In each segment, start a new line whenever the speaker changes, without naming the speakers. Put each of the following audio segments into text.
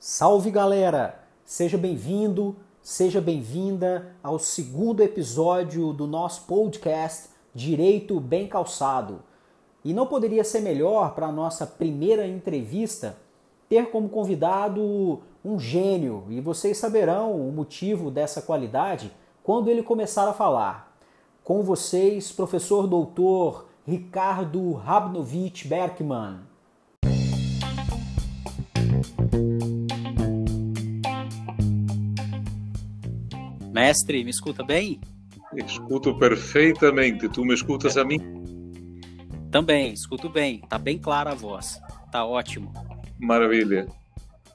Salve galera! Seja bem-vindo, seja bem-vinda ao segundo episódio do nosso podcast Direito Bem Calçado. E não poderia ser melhor para a nossa primeira entrevista ter como convidado um gênio, e vocês saberão o motivo dessa qualidade quando ele começar a falar. Com vocês, professor doutor Ricardo Rabnovich Berkman.
Mestre, me escuta bem?
Escuto perfeitamente. Tu me escutas a mim?
Também, escuto bem. Tá bem clara a voz. Tá ótimo.
Maravilha.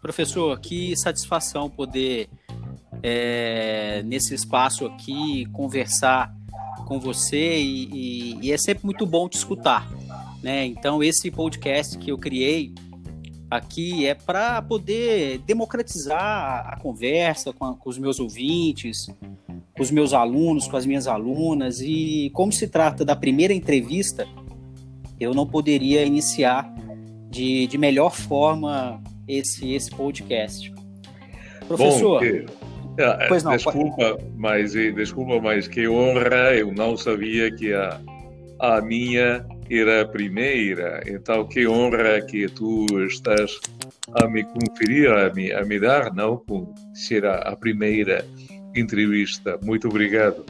Professor, que satisfação poder, é, nesse espaço aqui, conversar com você e, e, e, é sempre muito bom te escutar. Né? Então, esse podcast que eu criei aqui é para poder democratizar a conversa com, a, com, os meus ouvintes, com os meus alunos, com as minhas alunas. E como se trata da primeira entrevista, eu não poderia iniciar de, de melhor forma esse, esse podcast.
Professor. Bom, que... Ah, pois não, desculpa, pode... mas desculpa, mas que honra! Eu não sabia que a, a minha era a primeira, então que honra que tu estás a me conferir, a me, a me dar, não? Com ser a, primeira entrevista. Muito obrigado.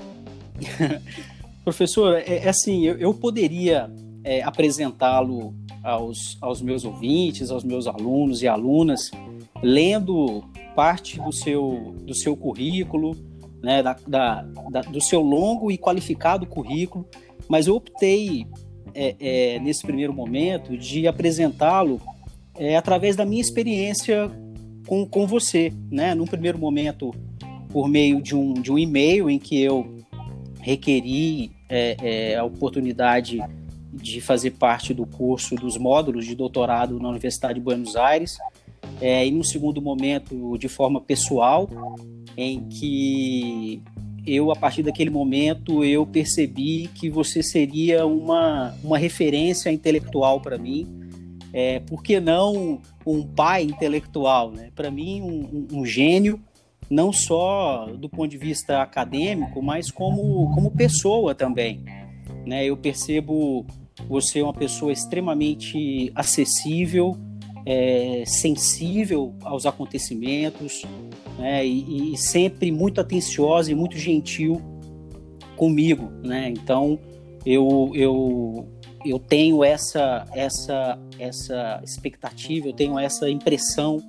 Professor, é, é, assim, eu, eu poderia é, apresentá-lo aos, aos meus ouvintes, aos meus alunos e alunas, lendo parte do seu, do seu currículo, né, da, da, da, do seu longo e qualificado currículo, mas eu optei é, é, nesse primeiro momento, de apresentá-lo é, através da minha experiência com, com você. Né? Num primeiro momento, por meio de um, de um e-mail em que eu requeri é, é, a oportunidade de fazer parte do curso dos módulos de doutorado na Universidade de Buenos Aires, é, e num segundo momento, de forma pessoal, em que eu, a partir daquele momento, eu percebi que você seria uma, uma referência intelectual para mim. É, por que não um pai intelectual? Né? Para mim, um, um, gênio, não só do ponto de vista acadêmico, mas como, como pessoa também. Né? Eu percebo você uma pessoa extremamente acessível, é, sensível aos acontecimentos né, e, e, sempre muito atenciosa e muito gentil comigo, né? Então eu, eu, eu tenho essa, essa, essa expectativa, eu tenho essa impressão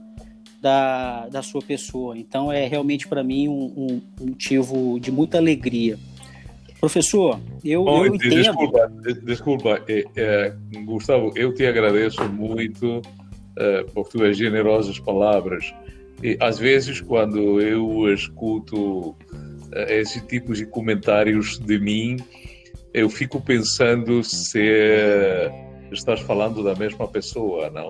da, da sua pessoa. Então é realmente para mim um, um, motivo de muita alegria. Professor, eu, Bom, eu entendo.
Desculpa, desculpa é, é, Gustavo, eu te agradeço muito uh, por tuas generosas palavras. E, às vezes, quando eu escuto uh, esse tipo de comentários de mim, eu fico pensando se estás falando da mesma pessoa, não?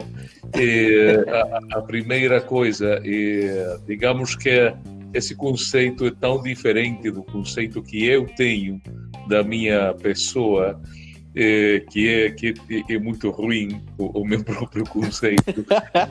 E, a, a, primeira coisa, e, digamos que esse conceito é tão diferente do conceito que eu tenho da minha pessoa é, que, é, que é muito ruim o, o meu próprio conceito.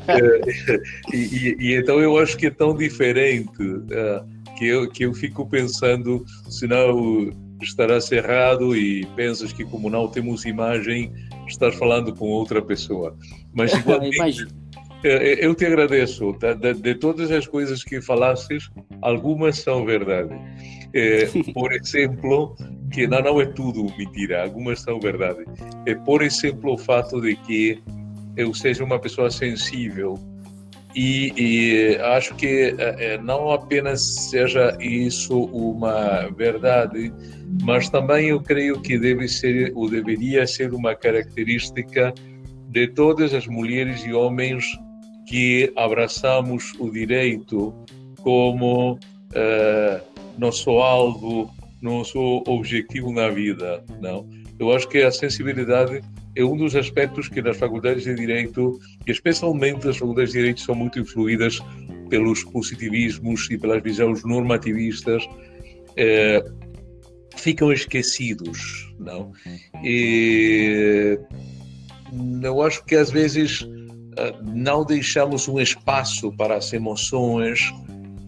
é, e, e, então eu acho que é tão diferente é, que, eu, que eu fico pensando, senão estarás errado e pensas que como não temos imagem, estás falando com outra pessoa. Mas igualmente... É, é, eu te agradeço. De, de, todas as coisas que falastes, algumas são verdade. É, por exemplo, que não, não é tudo mentira, algumas são verdade. É, por exemplo, o fato de que eu seja uma pessoa sensível e, e acho que é, não apenas seja isso uma verdade, mas também eu creio que deve ser ou deveria ser uma característica de todas as mulheres e homens que abraçamos o direito como uh, nosso alvo, nosso objetivo na vida, não? Eu acho que a sensibilidade é um dos aspectos que nas faculdades de direito, e especialmente as faculdades de direito, são muito influídas pelos positivismos e pelas visões normativistas, eh, ficam esquecidos, não? E eu acho que às vezes não deixamos um espaço para as emoções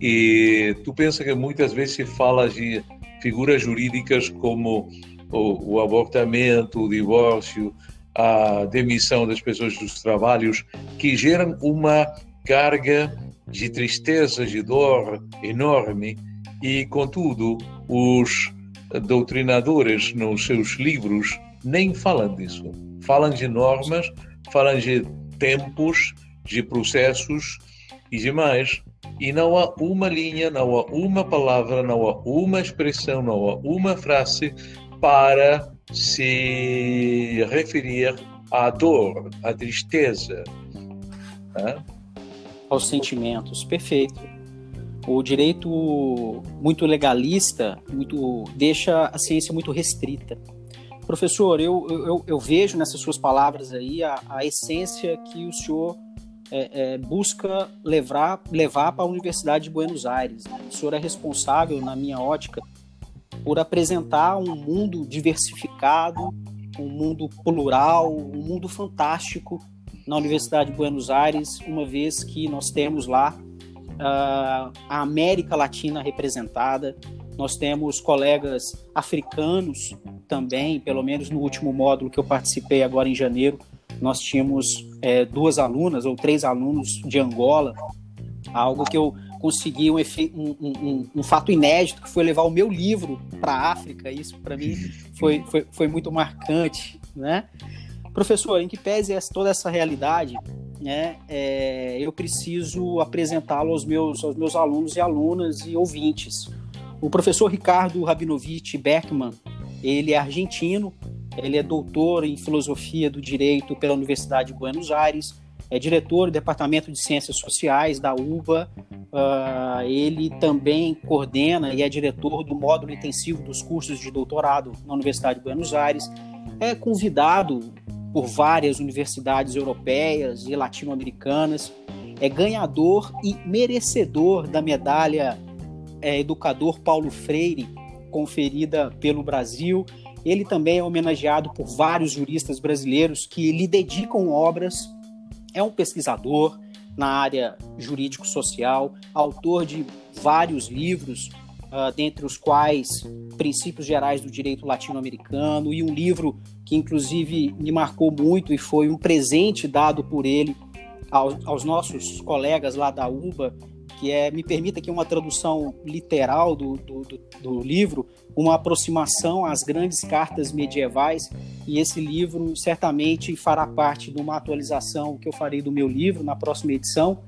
e tu pensa que muitas vezes se fala de figuras jurídicas como o, o abortamento, o divórcio, a demissão das pessoas dos trabalhos, que geram uma carga de tristeza, de dor enorme, e contudo, os doutrinadores nos seus livros nem falam disso. Falam de normas, falam de tempos, de processos e demais. E não há uma linha, não há uma palavra, não há uma expressão, não há uma frase para se referir à dor, à tristeza.
Né? Aos sentimentos, perfeito. O direito muito legalista muito deixa a ciência muito restrita. Professor, eu, eu, eu vejo nessas suas palavras aí a, a essência que o senhor é, é, busca levar, levar para a Universidade de Buenos Aires. Né? O senhor é responsável, na minha ótica, por apresentar um mundo diversificado, um mundo plural, um mundo fantástico na Universidade de Buenos Aires, uma vez que nós temos lá uh, a América Latina representada, nós temos colegas africanos também, pelo menos no último módulo que eu participei agora em janeiro, nós tínhamos é, duas alunas ou três alunos de Angola, algo que eu consegui um, um, um, um, fato inédito que foi levar o meu livro para a África. Isso para mim foi, foi, foi muito marcante, né? Professor, em que pese toda essa realidade, né, é, eu preciso apresentá-lo aos meus, aos meus alunos e alunas e ouvintes. O professor Ricardo Rabinovich Beckman, ele é argentino, ele é doutor em filosofia do direito pela Universidade de Buenos Aires, é diretor do Departamento de Ciências Sociais da UBA. Uh, ele também coordena e é diretor do módulo intensivo dos cursos de doutorado na Universidade de Buenos Aires. É convidado por várias universidades europeias e latino-americanas. É ganhador e merecedor da medalha é, Educador Paulo Freire, conferida pelo Brasil. Ele também é homenageado por vários juristas brasileiros que lhe dedicam obras. É um pesquisador na área jurídico-social, autor de vários livros, uh, dentre os quais Princípios Gerais do Direito Latino-Americano, e um livro que, inclusive, me marcou muito e foi um presente dado por ele aos, aos nossos colegas lá da UBA, que é, me permita aqui uma tradução literal do, do, do, do, livro, uma aproximação às grandes cartas medievais, e esse livro certamente fará parte de uma atualização que eu farei do meu livro na próxima edição,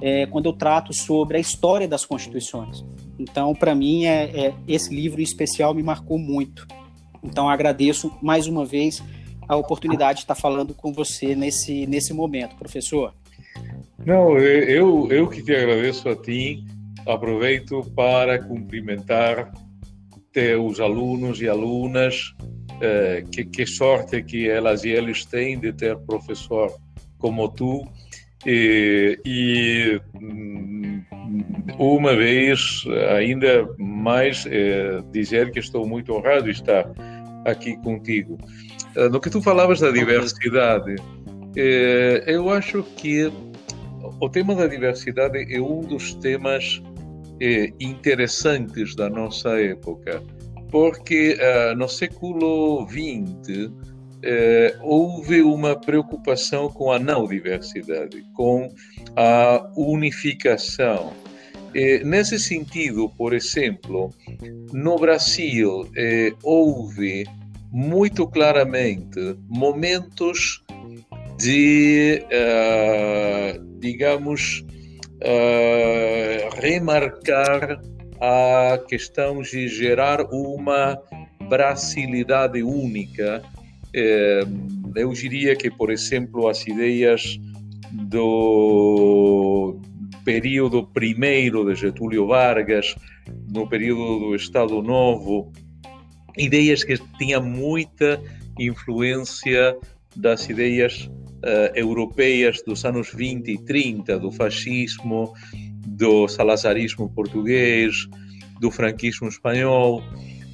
é, quando eu trato sobre a história das constituições. Então, para mim, é, é, esse livro em especial me marcou muito. Então, agradeço mais uma vez a oportunidade de estar falando com você nesse, nesse momento, professor.
Não, eu, eu que te agradeço a ti. Aproveito para cumprimentar teus alunos e alunas. Eh, que, que sorte que elas e eles têm de ter professor como tu. E, e hum, uma vez, ainda mais, eh, dizer que estou muito honrado de estar aqui contigo. Eh, no que tu falavas da diversidade, eh, eu acho que o tema da diversidade é um dos temas eh, interessantes da nossa época, porque uh, no século XX eh, houve uma preocupação com a não diversidade, com a unificação. Eh, nesse sentido, por exemplo, no Brasil eh, houve muito claramente momentos de, uh, digamos, uh, remarcar a questão de gerar uma brasilidade única. Uh, eu diria que, por exemplo, as ideias do período primeiro de Getúlio Vargas, no período do Estado Novo, ideias que tinham muita influência das ideias uh, europeias dos anos 20 e 30, do fascismo, do salazarismo português, do franquismo espanhol.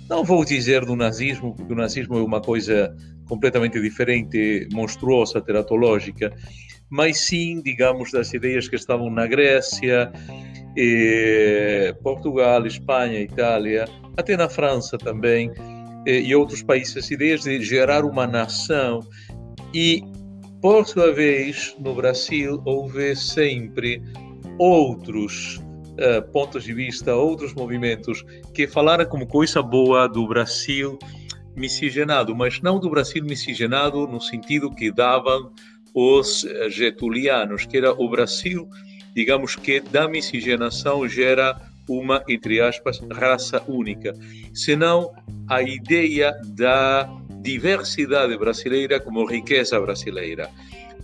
Não vou dizer do nazismo, porque o nazismo é uma coisa completamente diferente, monstruosa, teratológica, mas sim, digamos, das ideias que estavam na Grécia, e Portugal, Espanha, Itália, até na França também, e outros países, ideias de gerar uma nação. E, por sua vez, no Brasil, houve sempre outros uh, pontos de vista, outros movimentos que falaram como coisa boa do Brasil miscigenado, mas não do Brasil miscigenado no sentido que davam os getulianos, que era o Brasil, digamos que da miscigenação gera uma, entre aspas, raça única, senão a ideia da diversidade brasileira como riqueza brasileira.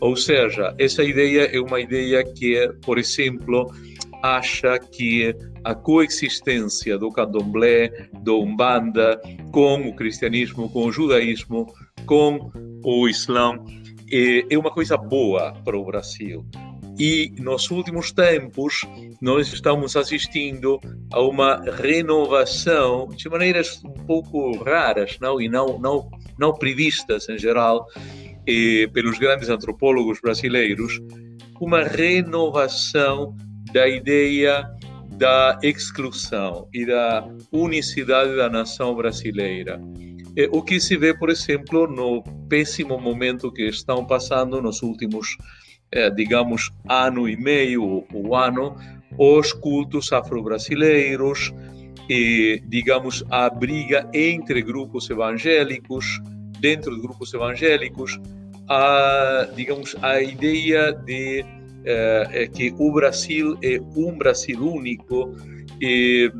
Ou seja, essa ideia é uma ideia que, por exemplo, acha que a coexistência do candomblé, do umbanda, com o cristianismo, com o judaísmo, com o islã, é uma coisa boa para o Brasil. E nos últimos tempos, nós estamos assistindo a uma renovação de maneiras um pouco raras não? e não, não, não previstas em geral eh, pelos grandes antropólogos brasileiros, uma renovação da ideia da exclusão e da unicidade da nação brasileira. É o que se vê, por exemplo, no péssimo momento que estão passando nos últimos, eh, digamos, ano e meio, o ano, os cultos afro-brasileiros, e, digamos, a briga entre grupos evangélicos, dentro de grupos evangélicos, a, digamos, a ideia de é, que o Brasil é um Brasil único e,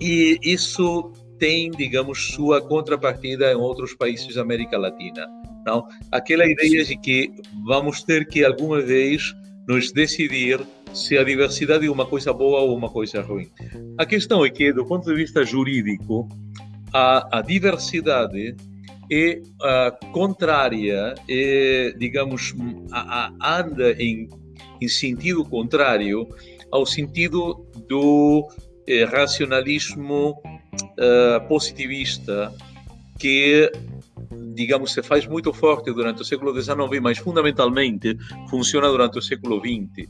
e isso tem, digamos, sua contrapartida em outros países da América Latina. Não? Aquela ideia de que vamos ter que alguma vez nos decidir se a diversidade é uma coisa boa ou uma coisa ruim. A questão é que, do ponto de vista jurídico, a, a diversidade é uh, contrária, é, digamos, a, a anda em, em, sentido contrário ao sentido do eh, racionalismo uh, positivista que, digamos, se faz muito forte durante o século XIX, mas fundamentalmente funciona durante o século XX.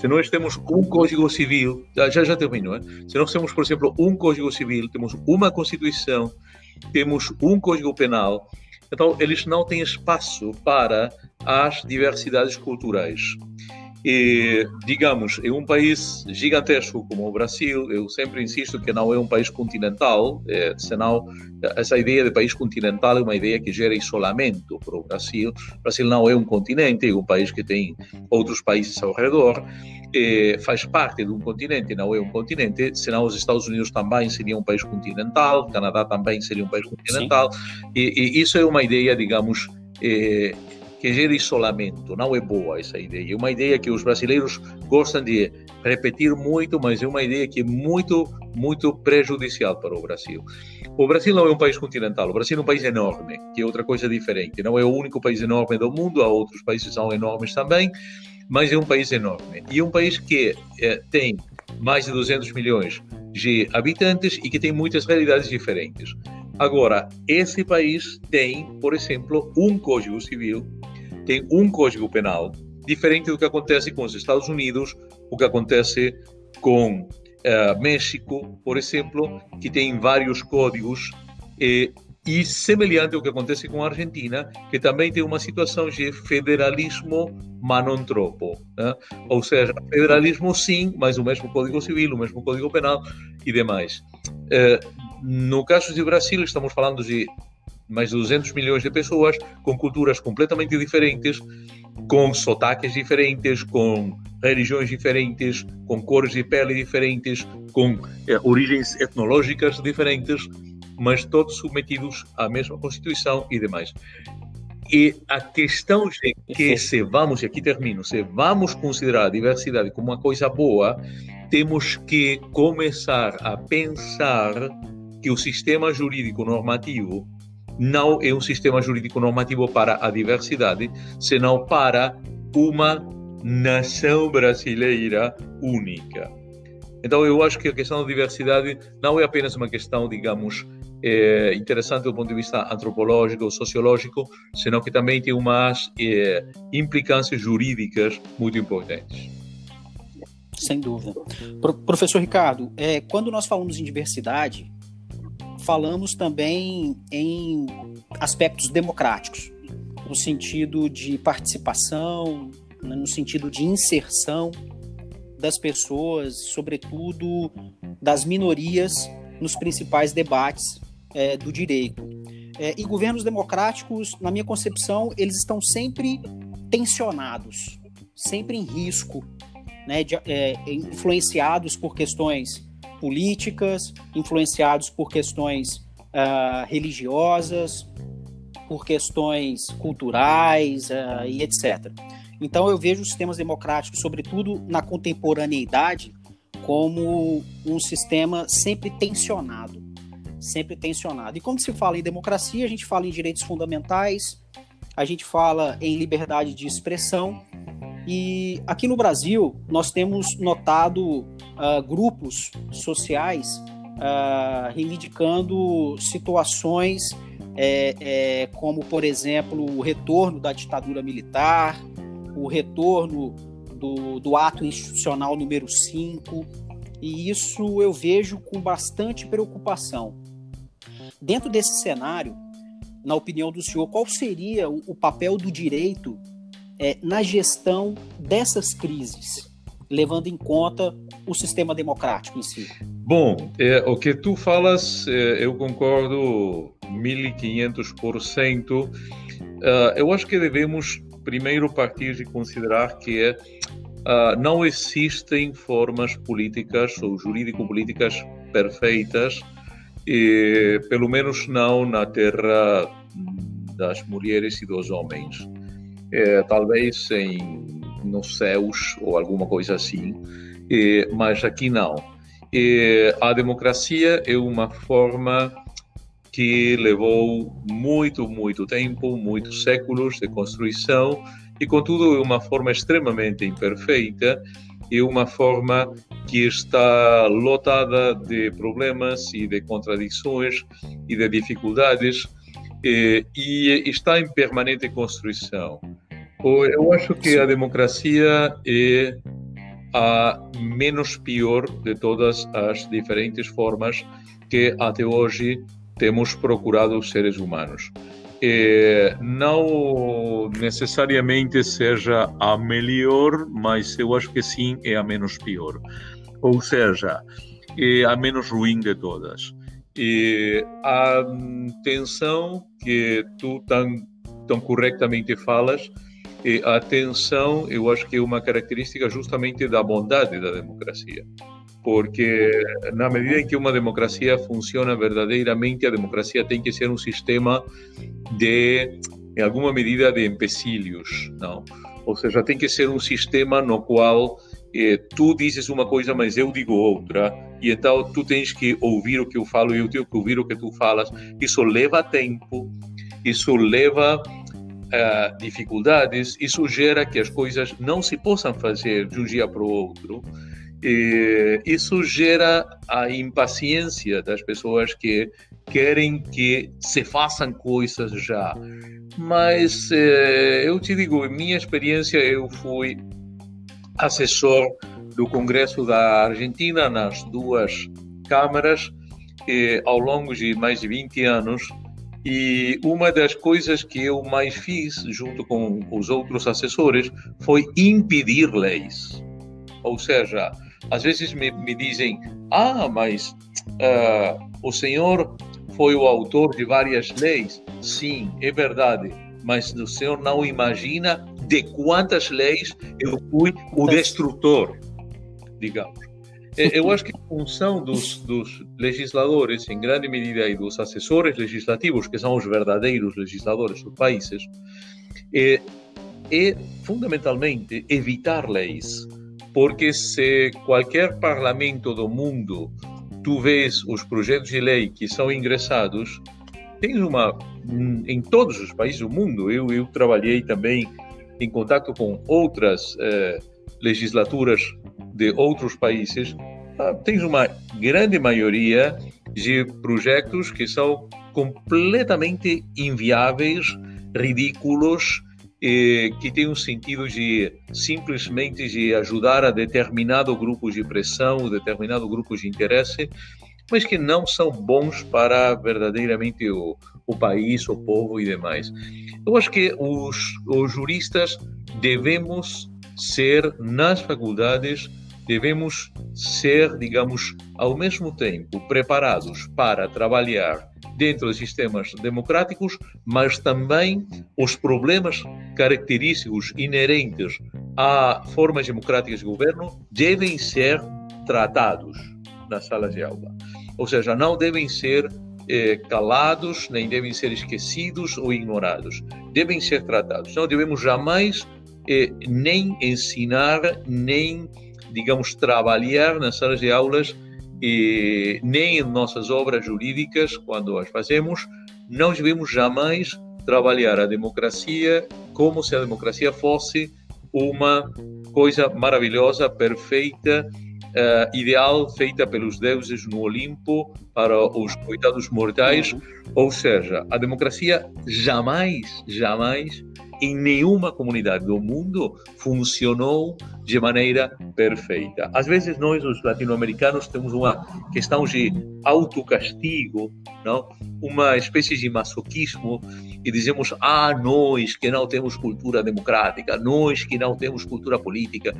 Se nós temos um Código Civil, já já termino, se nós temos, por exemplo, um Código Civil, temos uma Constituição, temos um Código Penal, então eles não têm espaço para as diversidades culturais. E, digamos, em um país gigantesco como o Brasil, eu sempre insisto que não é um país continental, é, senão essa ideia de país continental é uma ideia que gera isolamento para o Brasil. O Brasil não é um continente, é um país que tem outros países ao redor, é, faz parte de um continente, não é um continente, senão os Estados Unidos também seriam um país continental, o Canadá também seria um país continental, e, e, isso é uma ideia, digamos, é, que gera isolamento. Não é boa essa ideia. É uma ideia que os brasileiros gostam de repetir muito, mas é uma ideia que é muito, muito prejudicial para o Brasil. O Brasil não é um país continental, o Brasil é um país enorme, que é outra coisa diferente. Não é o único país enorme do mundo, há outros países são enormes também, mas é um país enorme. E é um país que é, tem mais de 200 milhões de habitantes e que tem muitas realidades diferentes. Agora, esse país tem, por exemplo, um Código Civil, tem um Código Penal, diferente do que acontece com os Estados Unidos, o que acontece com uh, México, por exemplo, que tem vários códigos, e, e semelhante ao que acontece com a Argentina, que também tem uma situação de federalismo, mas não tropo. Né? Ou seja, federalismo sim, mas o mesmo Código Civil, o mesmo Código Penal e demais. Uh, no caso do Brasil, estamos falando de mais de 200 milhões de pessoas com culturas completamente diferentes, com sotaques diferentes, com religiões diferentes, com cores de pele diferentes, com eh, origens etnológicas diferentes, mas todos submetidos à mesma Constituição e demais. E a questão é que se vamos, e aqui termino, se vamos considerar a diversidade como uma coisa boa, temos que começar a pensar que o sistema jurídico normativo não é um sistema jurídico normativo para a diversidade, senão para uma nação brasileira única. Então, eu acho que a questão da diversidade não é apenas uma questão, digamos, é, interessante do ponto de vista antropológico, sociológico, senão que também tem umas é, implicâncias jurídicas muito importantes.
Sem dúvida. Pro, professor Ricardo, é, quando nós falamos em diversidade, falamos também em aspectos democráticos, no sentido de participação, né, no sentido de inserção das pessoas, sobretudo das minorias, nos principais debates é, do direito. É, e governos democráticos, na minha concepção, eles estão sempre tensionados, sempre em risco, né, de, é, influenciados por questões políticas, influenciados por questões uh, religiosas, por questões culturais uh, e etc. Então eu vejo os sistemas democráticos, sobretudo na contemporaneidade, como um sistema sempre tensionado sempre tensionado. E quando se fala em democracia, a gente fala em direitos fundamentais, a gente fala em liberdade de expressão. E aqui no Brasil, nós temos notado uh, grupos sociais uh, reivindicando situações é, é, como, por exemplo, o retorno da ditadura militar, o retorno do, do ato institucional número 5, e isso eu vejo com bastante preocupação. Dentro desse cenário, na opinião do senhor, qual seria o, papel do direito é, na gestão dessas crises, levando em conta o sistema democrático em si?
Bom, é, o que tu falas, é, eu concordo 1500%. Uh, eu acho que devemos primeiro partir de considerar que não existem formas políticas ou jurídico-políticas perfeitas e, pelo menos não na terra das mulheres e dos homens. É, talvez em nos céus ou alguma coisa assim, é, mas aqui não. É, a democracia é uma forma que levou muito, muito tempo, muitos séculos de construção e, contudo, é uma forma extremamente imperfeita e uma forma que está lotada de problemas e de contradições e de dificuldades e, e está em permanente construção. Eu acho que a democracia é a menos pior de todas as diferentes formas que até hoje temos procurado os seres humanos não necessariamente seja a melhor, mas eu acho que sim é a menos pior. Ou seja, é a menos ruim de todas. E a tensão que tu tão, tão corretamente falas, e a tensão, eu acho que é uma característica justamente da bondade da democracia porque na medida em que uma democracia funciona verdadeiramente, a democracia tem que ser um sistema de, em alguma medida, de empecilhos, não? Ou seja, tem que ser um sistema no qual eh, tu dizes uma coisa, mas eu digo outra, e então tu tens que ouvir o que eu falo e eu tenho que ouvir o que tu falas. Isso leva tempo, isso leva uh, dificuldades, isso gera que as coisas não se possam fazer de um dia para o outro. E isso gera a impaciência das pessoas que querem que se façam coisas já. Mas eh, eu te digo, em minha experiência, eu fui assessor do Congresso da Argentina nas duas câmaras eh, ao longo de mais de 20 anos. E uma das coisas que eu mais fiz, junto com os outros assessores, foi impedir leis. Ou seja, às vezes me, me dizem: ah, mas uh, o senhor foi o autor de várias leis. Sim, é verdade. Mas o senhor não imagina de quantas leis eu fui o destrutor, digamos. Eu acho que a função dos, dos, legisladores, em grande medida, e dos assessores legislativos, que são os verdadeiros legisladores dos países, é, é fundamentalmente evitar leis porque se qualquer parlamento do mundo tu vês os projetos de lei que são ingressados, tens uma em todos os países do mundo. Eu, eu trabalhei também em contato com outras eh, legislaturas de outros países. Ah, tens uma grande maioria de projetos que são completamente inviáveis, ridículos, que têm um sentido de simplesmente de ajudar a determinado grupo de pressão, determinado grupo de interesse, mas que não são bons para verdadeiramente o, o país, o povo e demais. Eu acho que os, os juristas devemos ser nas faculdades devemos ser, digamos, ao mesmo tempo preparados para trabalhar dentro de sistemas democráticos, mas também os problemas característicos inerentes a formas democráticas de governo devem ser tratados nas salas de aula. Ou seja, não devem ser eh, calados, nem devem ser esquecidos ou ignorados. Devem ser tratados. Não devemos jamais eh, nem ensinar, nem digamos, trabalhar nas salas de aulas e nem em nossas obras jurídicas, quando as fazemos, não devemos jamais trabalhar a democracia como se a democracia fosse uma coisa maravilhosa, perfeita, uh, ideal, feita pelos deuses no Olimpo para os coitados mortais. Ou seja, a democracia jamais, jamais em nenhuma comunidade do mundo funcionou de maneira perfeita. Às vezes nós, os latino-americanos, temos uma questão de autocastigo, não? uma espécie de masoquismo, e dizemos, ah, nós que não temos cultura democrática, nós que não temos cultura política.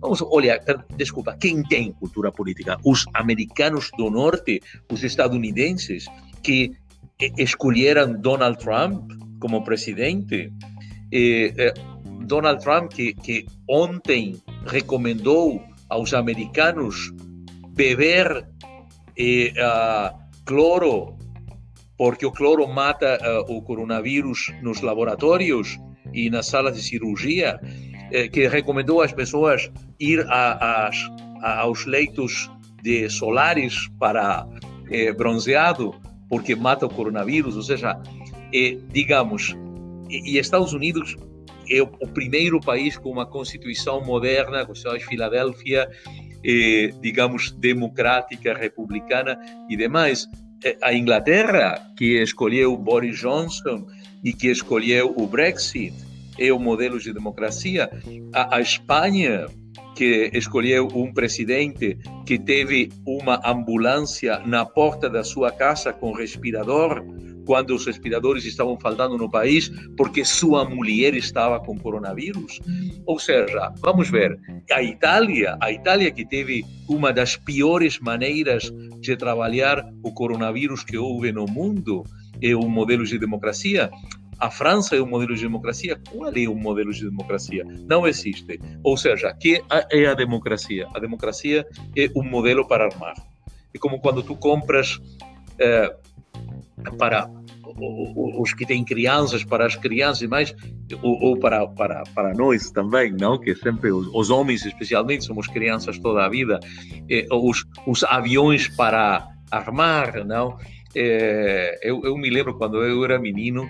Vamos olhar, desculpa, quem tem cultura política? Os americanos do norte, os estadunidenses, que escolheram Donald Trump como presidente, eh, Donald Trump, que, que ontem recomendou aos americanos beber uh, cloro, porque o cloro mata uh, o coronavírus nos laboratórios e nas salas de cirurgia, eh, que recomendou às pessoas ir a, a, aos leitos de solares para eh, bronzeado, porque mata o coronavírus, ou seja, eh, digamos, e, Estados Unidos é o, o, primeiro país com uma constituição moderna, a Constituição de Filadélfia, eh, digamos, democrática, republicana e demais. A Inglaterra, que escolheu Boris Johnson e que escolheu o Brexit, é o modelo de democracia. A, a Espanha, que escolheu um presidente que teve uma ambulância na porta da sua casa com respirador, quando os respiradores estavam faltando no país porque sua mulher estava com coronavírus. Ou seja, vamos ver, a Itália, a Itália que teve uma das piores maneiras de trabalhar o coronavírus que houve no mundo, é um modelo de democracia. A França é um modelo de democracia. Qual é o modelo de democracia? Não existe. Ou seja, que é a democracia? A democracia é um modelo para armar. É como quando tu compras eh, para os que têm crianças, para as crianças e mais, ou, ou, para, para, para nós também, não? Que sempre, os, homens especialmente, somos crianças toda a vida, eh, os, os aviões para armar, não? Eh, eu, eu me lembro quando eu era menino,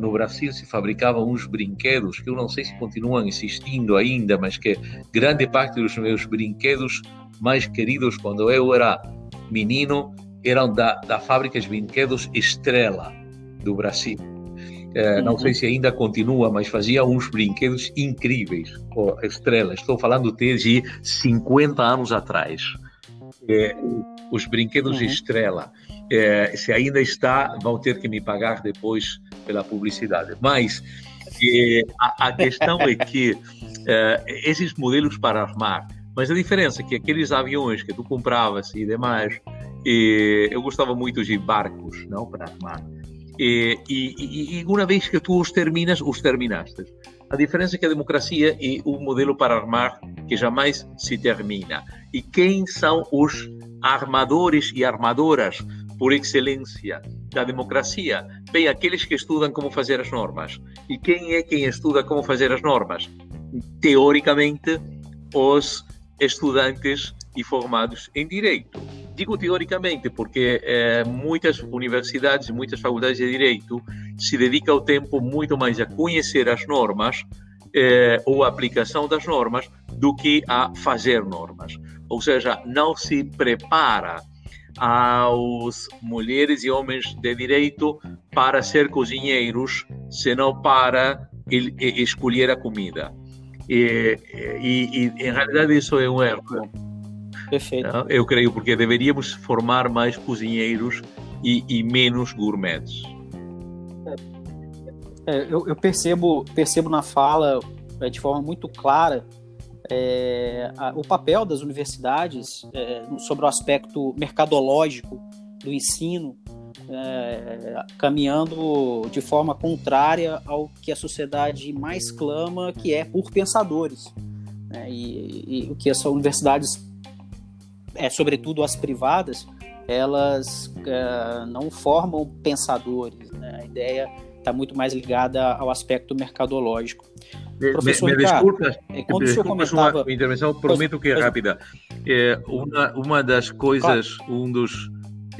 no Brasil se fabricavam uns brinquedos que eu não sei se continuam existindo ainda, mas que grande parte dos meus brinquedos mais queridos quando eu era menino eram da, da fábrica de brinquedos Estrela, do Brasil. É, não uhum. sei se ainda continua, mas fazia uns brinquedos incríveis. Oh, Estrela, estou falando desde 50 anos atrás. É, os brinquedos uhum. Estrela. É, se ainda está, vão ter que me pagar depois pela publicidade. Mas é, a, a, questão é que é, esses modelos para armar, mas a diferença é que aqueles aviões que tu compravas e demais, e eu gostava muito de barcos, não para armar. E, e, e, uma vez que tu os terminas, os terminaste. A diferença é que a democracia é um modelo para armar que jamais se termina. E quem são os armadores e armadoras por excelência da democracia? Bem, aqueles que estudam como fazer as normas. E quem é quem estuda como fazer as normas? Teoricamente, os estudantes e formados em direito. Digo teoricamente porque eh, muitas universidades e muitas faculdades de direito se dedicam o tempo muito mais a conhecer as normas eh, ou a aplicação das normas do que a fazer normas. Ou seja, não se prepara aos mulheres e homens de direito para ser cozinheiros, senão para escolher a comida. E, e, e em realidade isso é um erro.
Perfeito.
Eu creio porque deveríamos formar mais cozinheiros e, e menos gourmets.
É, eu, eu, percebo, percebo na fala é, de forma muito clara é, a, o papel das universidades é, sobre o aspecto mercadológico do ensino, é, caminhando de forma contrária ao que a sociedade mais clama, que é por pensadores. Né? E, o que as universidades, é, sobretudo as privadas, elas é, não formam pensadores. Né? A ideia está muito mais ligada ao aspecto mercadológico.
Professor me, me Ricardo, desculpas, me desculpas comentava... uma intervenção, prometo que é rápida. É, uma, uma das coisas, claro. um dos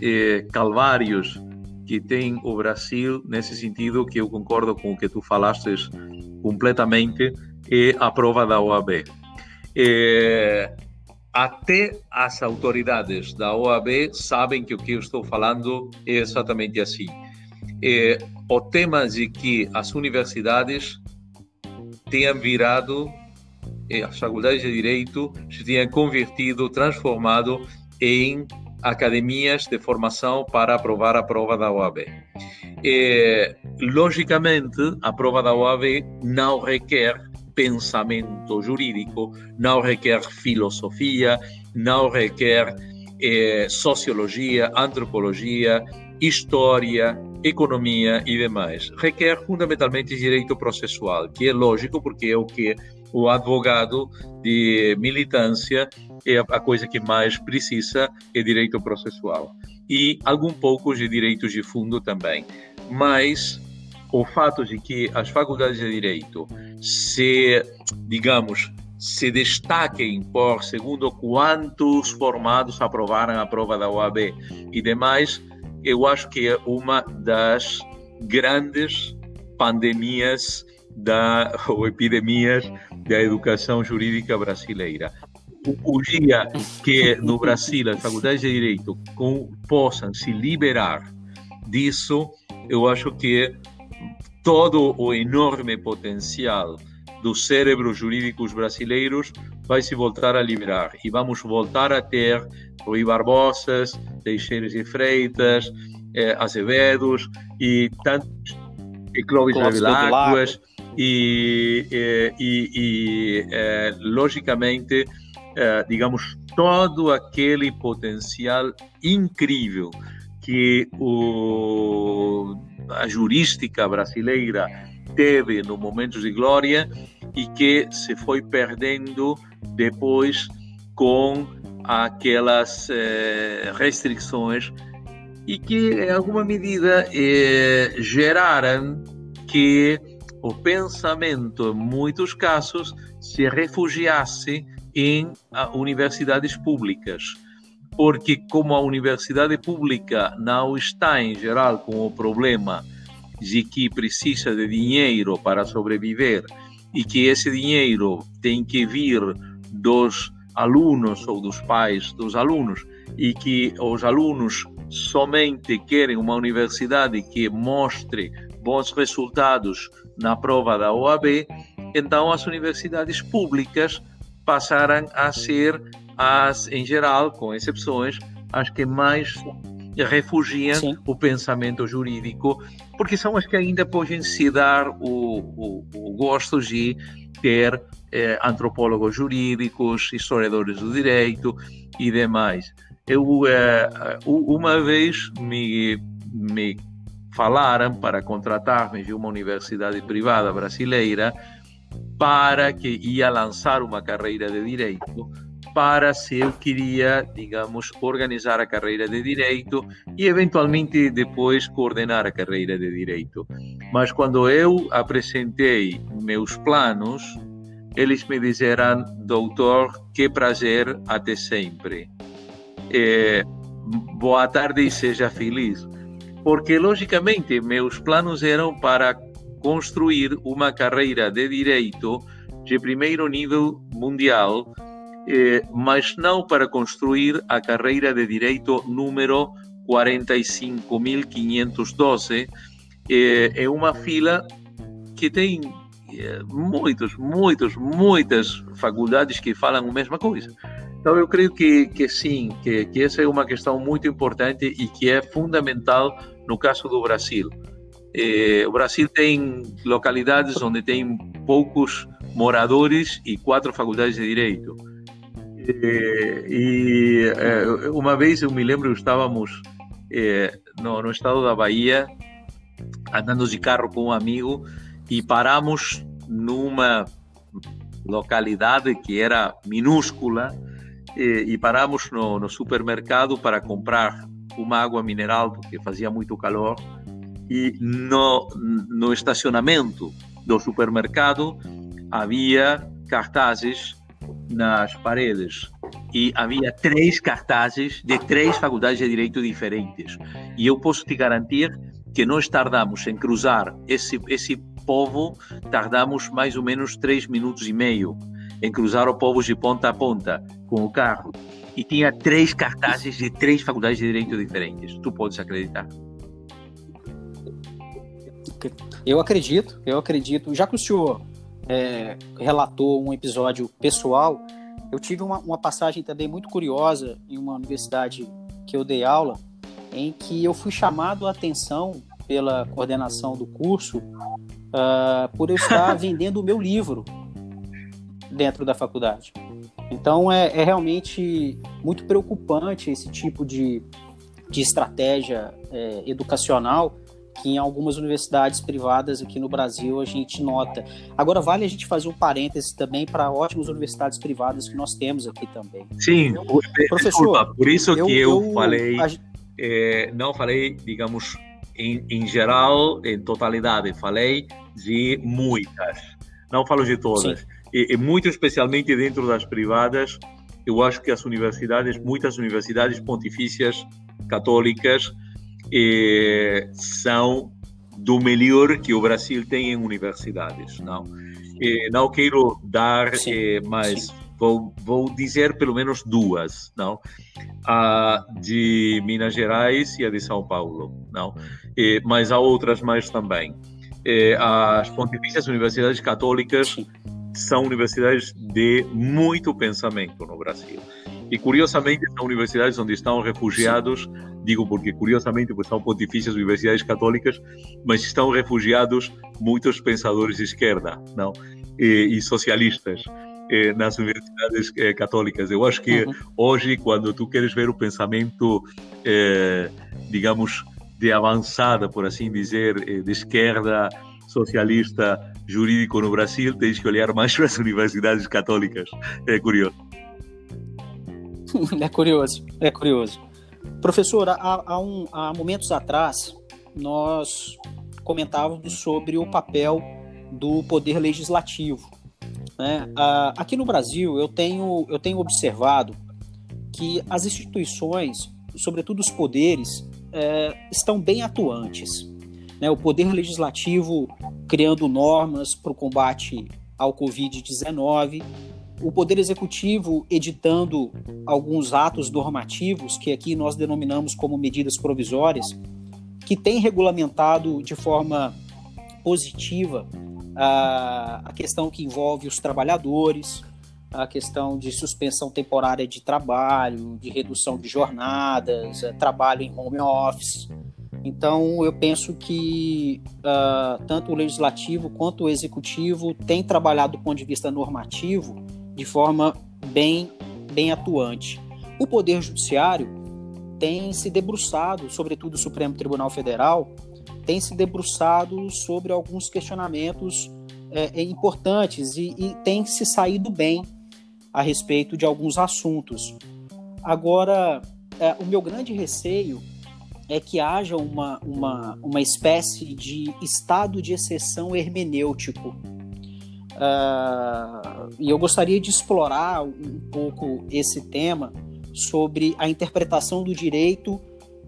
é, calvários que tem o Brasil nesse sentido, que eu concordo com o que tu falaste completamente, é a prova da OAB. É, até as autoridades da OAB sabem que o que eu estou falando é exatamente assim. É, o tema de que as universidades tenham virado, é, as faculdades de direito se tenham convertido, transformado em academias de formação para aprovar a prova da OAB. É, logicamente, a prova da OAB não requer pensamento jurídico, não requer filosofia, não requer é, sociologia, antropologia, história, economia e demais. Requer fundamentalmente direito processual, que é lógico porque é o que o advogado de militância é a coisa que mais precisa é direito processual e algum pouco de direitos de fundo também. Mas o fato de que as faculdades de direito se, digamos, se destaquem por segundo quantos formados aprovaram a prova da OAB e demais, eu acho que é uma das grandes pandemias da, ou epidemias da educação jurídica brasileira. O, dia que no Brasil as faculdades de direito com, possam se liberar disso, eu acho que todo o enorme potencial dos cérebros jurídicos brasileiros vai se voltar a liberar e vamos voltar a ter Rui Barbosas, Teixeiras e Freitas, eh, Azevedos e tantos, e Clóvis Bevilacquas, e, e, e, e logicamente, eh, digamos, todo aquele potencial incrível que o, a jurística brasileira teve no momentos de glória e que se foi perdendo depois com aquelas eh, restrições e que, em alguma medida, eh, geraram que o pensamento, em muitos casos, se refugiasse em universidades públicas. Porque, como a universidade pública não está, em geral, com o problema de que precisa de dinheiro para sobreviver e que esse dinheiro tem que vir dos alunos ou dos pais dos alunos e que os alunos somente querem uma universidade que mostre bons resultados na prova da OAB, então as universidades públicas passaram a ser as, em geral, com exceções, as que mais refugiam Sim. o pensamento jurídico, porque são as que ainda podem se dar o, o, o gosto de ter eh, antropólogos jurídicos, historiadores do direito e demais. Eu, eh, uma vez me, me falaram para contratar-me de uma universidade privada brasileira para que ia lançar uma carreira de direito para se eu queria, digamos, organizar a carreira de direito e eventualmente depois coordenar a carreira de direito. Mas quando eu apresentei meus planos, eles me disseram, doutor, que prazer, até sempre. É, boa tarde e seja feliz. Porque, logicamente, meus planos eram para construir uma carreira de direito de primeiro nível mundial eh, mas não para construir a carreira de direito número 45.512. Eh, é uma fila que tem eh, muitos, muitos, muitas faculdades que falam a mesma coisa. Então, eu creio que, que sim, que, que essa é uma questão muito importante e que é fundamental no caso do Brasil. Eh, o Brasil tem localidades onde tem poucos moradores e quatro faculdades de direito. Eh, e eh, uma vez eu me lembro, estávamos eh, no, no estado da Bahia, andando de carro com um amigo e paramos numa localidade que era minúscula e, paramos no, no, supermercado para comprar uma água mineral porque fazia muito calor e no, no estacionamento do supermercado havia cartazes nas paredes e havia três cartazes de três faculdades de direito diferentes e eu posso te garantir que nós tardamos em cruzar esse esse povo tardamos mais ou menos três minutos e meio em cruzar o povo de ponta a ponta com o carro. E tinha três cartazes de três faculdades de direito diferentes. Tu podes acreditar?
Eu acredito, eu acredito. Já que o senhor é, relatou um episódio pessoal, eu tive uma, uma passagem também muito curiosa em uma universidade que eu dei aula, em que eu fui chamado a atenção pela coordenação do curso uh, por eu estar vendendo o meu livro dentro da faculdade. Então é, é realmente muito preocupante esse tipo de, de estratégia é, educacional que em algumas universidades privadas aqui no Brasil a gente nota. Agora vale a gente fazer um parêntese também para ótimas universidades privadas que nós temos aqui também.
Sim, professor. Desculpa, por isso que eu, eu falei, a... é, não falei, digamos, em, em geral, em totalidade, falei de muitas, não falo de todas. E, e muito especialmente dentro das privadas, eu acho que as universidades, muitas universidades pontifícias católicas, eh, são do melhor que o Brasil tem em universidades, não? Eh, não quero dar eh, mais, vou, vou dizer pelo menos duas, não? A de Minas Gerais e a de São Paulo, não? Eh, mas há outras mais também. Eh, as pontifícias universidades católicas são universidades de muito pensamento no Brasil. E curiosamente são universidades onde estão refugiados, Sim. digo porque curiosamente porque são pontifícias universidades católicas, mas estão refugiados muitos pensadores de esquerda, não? E, e socialistas eh, nas universidades eh, católicas. Eu acho que uhum. hoje, quando tu queres ver o pensamento, eh, digamos, de avançada, por assim dizer, eh, de esquerda, socialista, jurídico no Brasil, tens que olhar mais para as universidades católicas. É curioso.
É curioso, é curioso. Professor, há, há, um, há momentos atrás, nós comentávamos sobre o papel do poder legislativo. Né? Aqui no Brasil, eu tenho, eu tenho observado que as instituições, sobretudo os poderes, é, estão bem atuantes né, o Poder Legislativo criando normas para o combate ao Covid-19, o Poder Executivo editando alguns atos normativos, que aqui nós denominamos como medidas provisórias, que tem regulamentado de forma positiva a, a questão que envolve os trabalhadores, a questão de suspensão temporária de trabalho, de redução de jornadas, é, trabalho em home office. Então, eu penso que uh, tanto o legislativo quanto o executivo têm trabalhado do ponto de vista normativo de forma bem, bem atuante. O Poder Judiciário tem se debruçado, sobretudo o Supremo Tribunal Federal, tem se debruçado sobre alguns questionamentos é, importantes e, e tem se saído bem a respeito de alguns assuntos. Agora, é, o meu grande receio é que haja uma, uma, uma espécie de estado de exceção hermenêutico. Uh, e eu gostaria de explorar um pouco esse tema sobre a interpretação do direito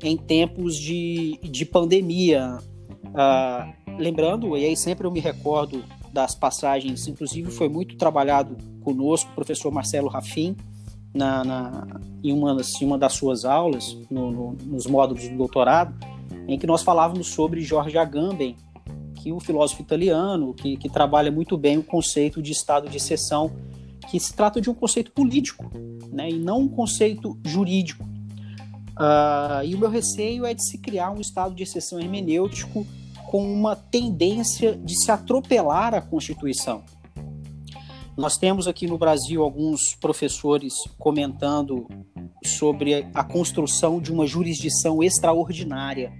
em tempos de, de pandemia. Uh, lembrando, e aí sempre eu me recordo das passagens, inclusive foi muito trabalhado conosco o professor Marcelo Rafim na, na em, uma, uma das suas aulas, no, no, nos módulos do doutorado, em que nós falávamos sobre Jorge Agamben, que um filósofo italiano que, que trabalha muito bem o conceito de estado de exceção, que se trata de um conceito político, né, e não um conceito jurídico. Uh, e o meu receio é de se criar um estado de exceção hermenêutico com uma tendência de se atropelar a Constituição. Nós temos aqui no Brasil alguns professores comentando sobre a construção de uma jurisdição extraordinária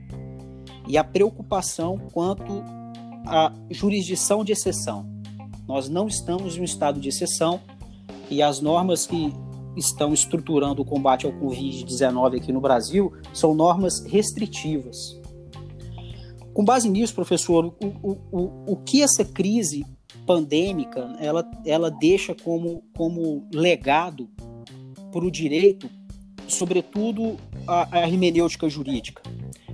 e a preocupação quanto à jurisdição de exceção. Nós não estamos em um estado de exceção e as normas que estão estruturando o combate ao Covid-19 aqui no Brasil são normas restritivas. Com base nisso, professor, o, o, o, o que essa crise pandêmica ela, ela deixa como, como legado para o direito, sobretudo a, a, hermenêutica jurídica?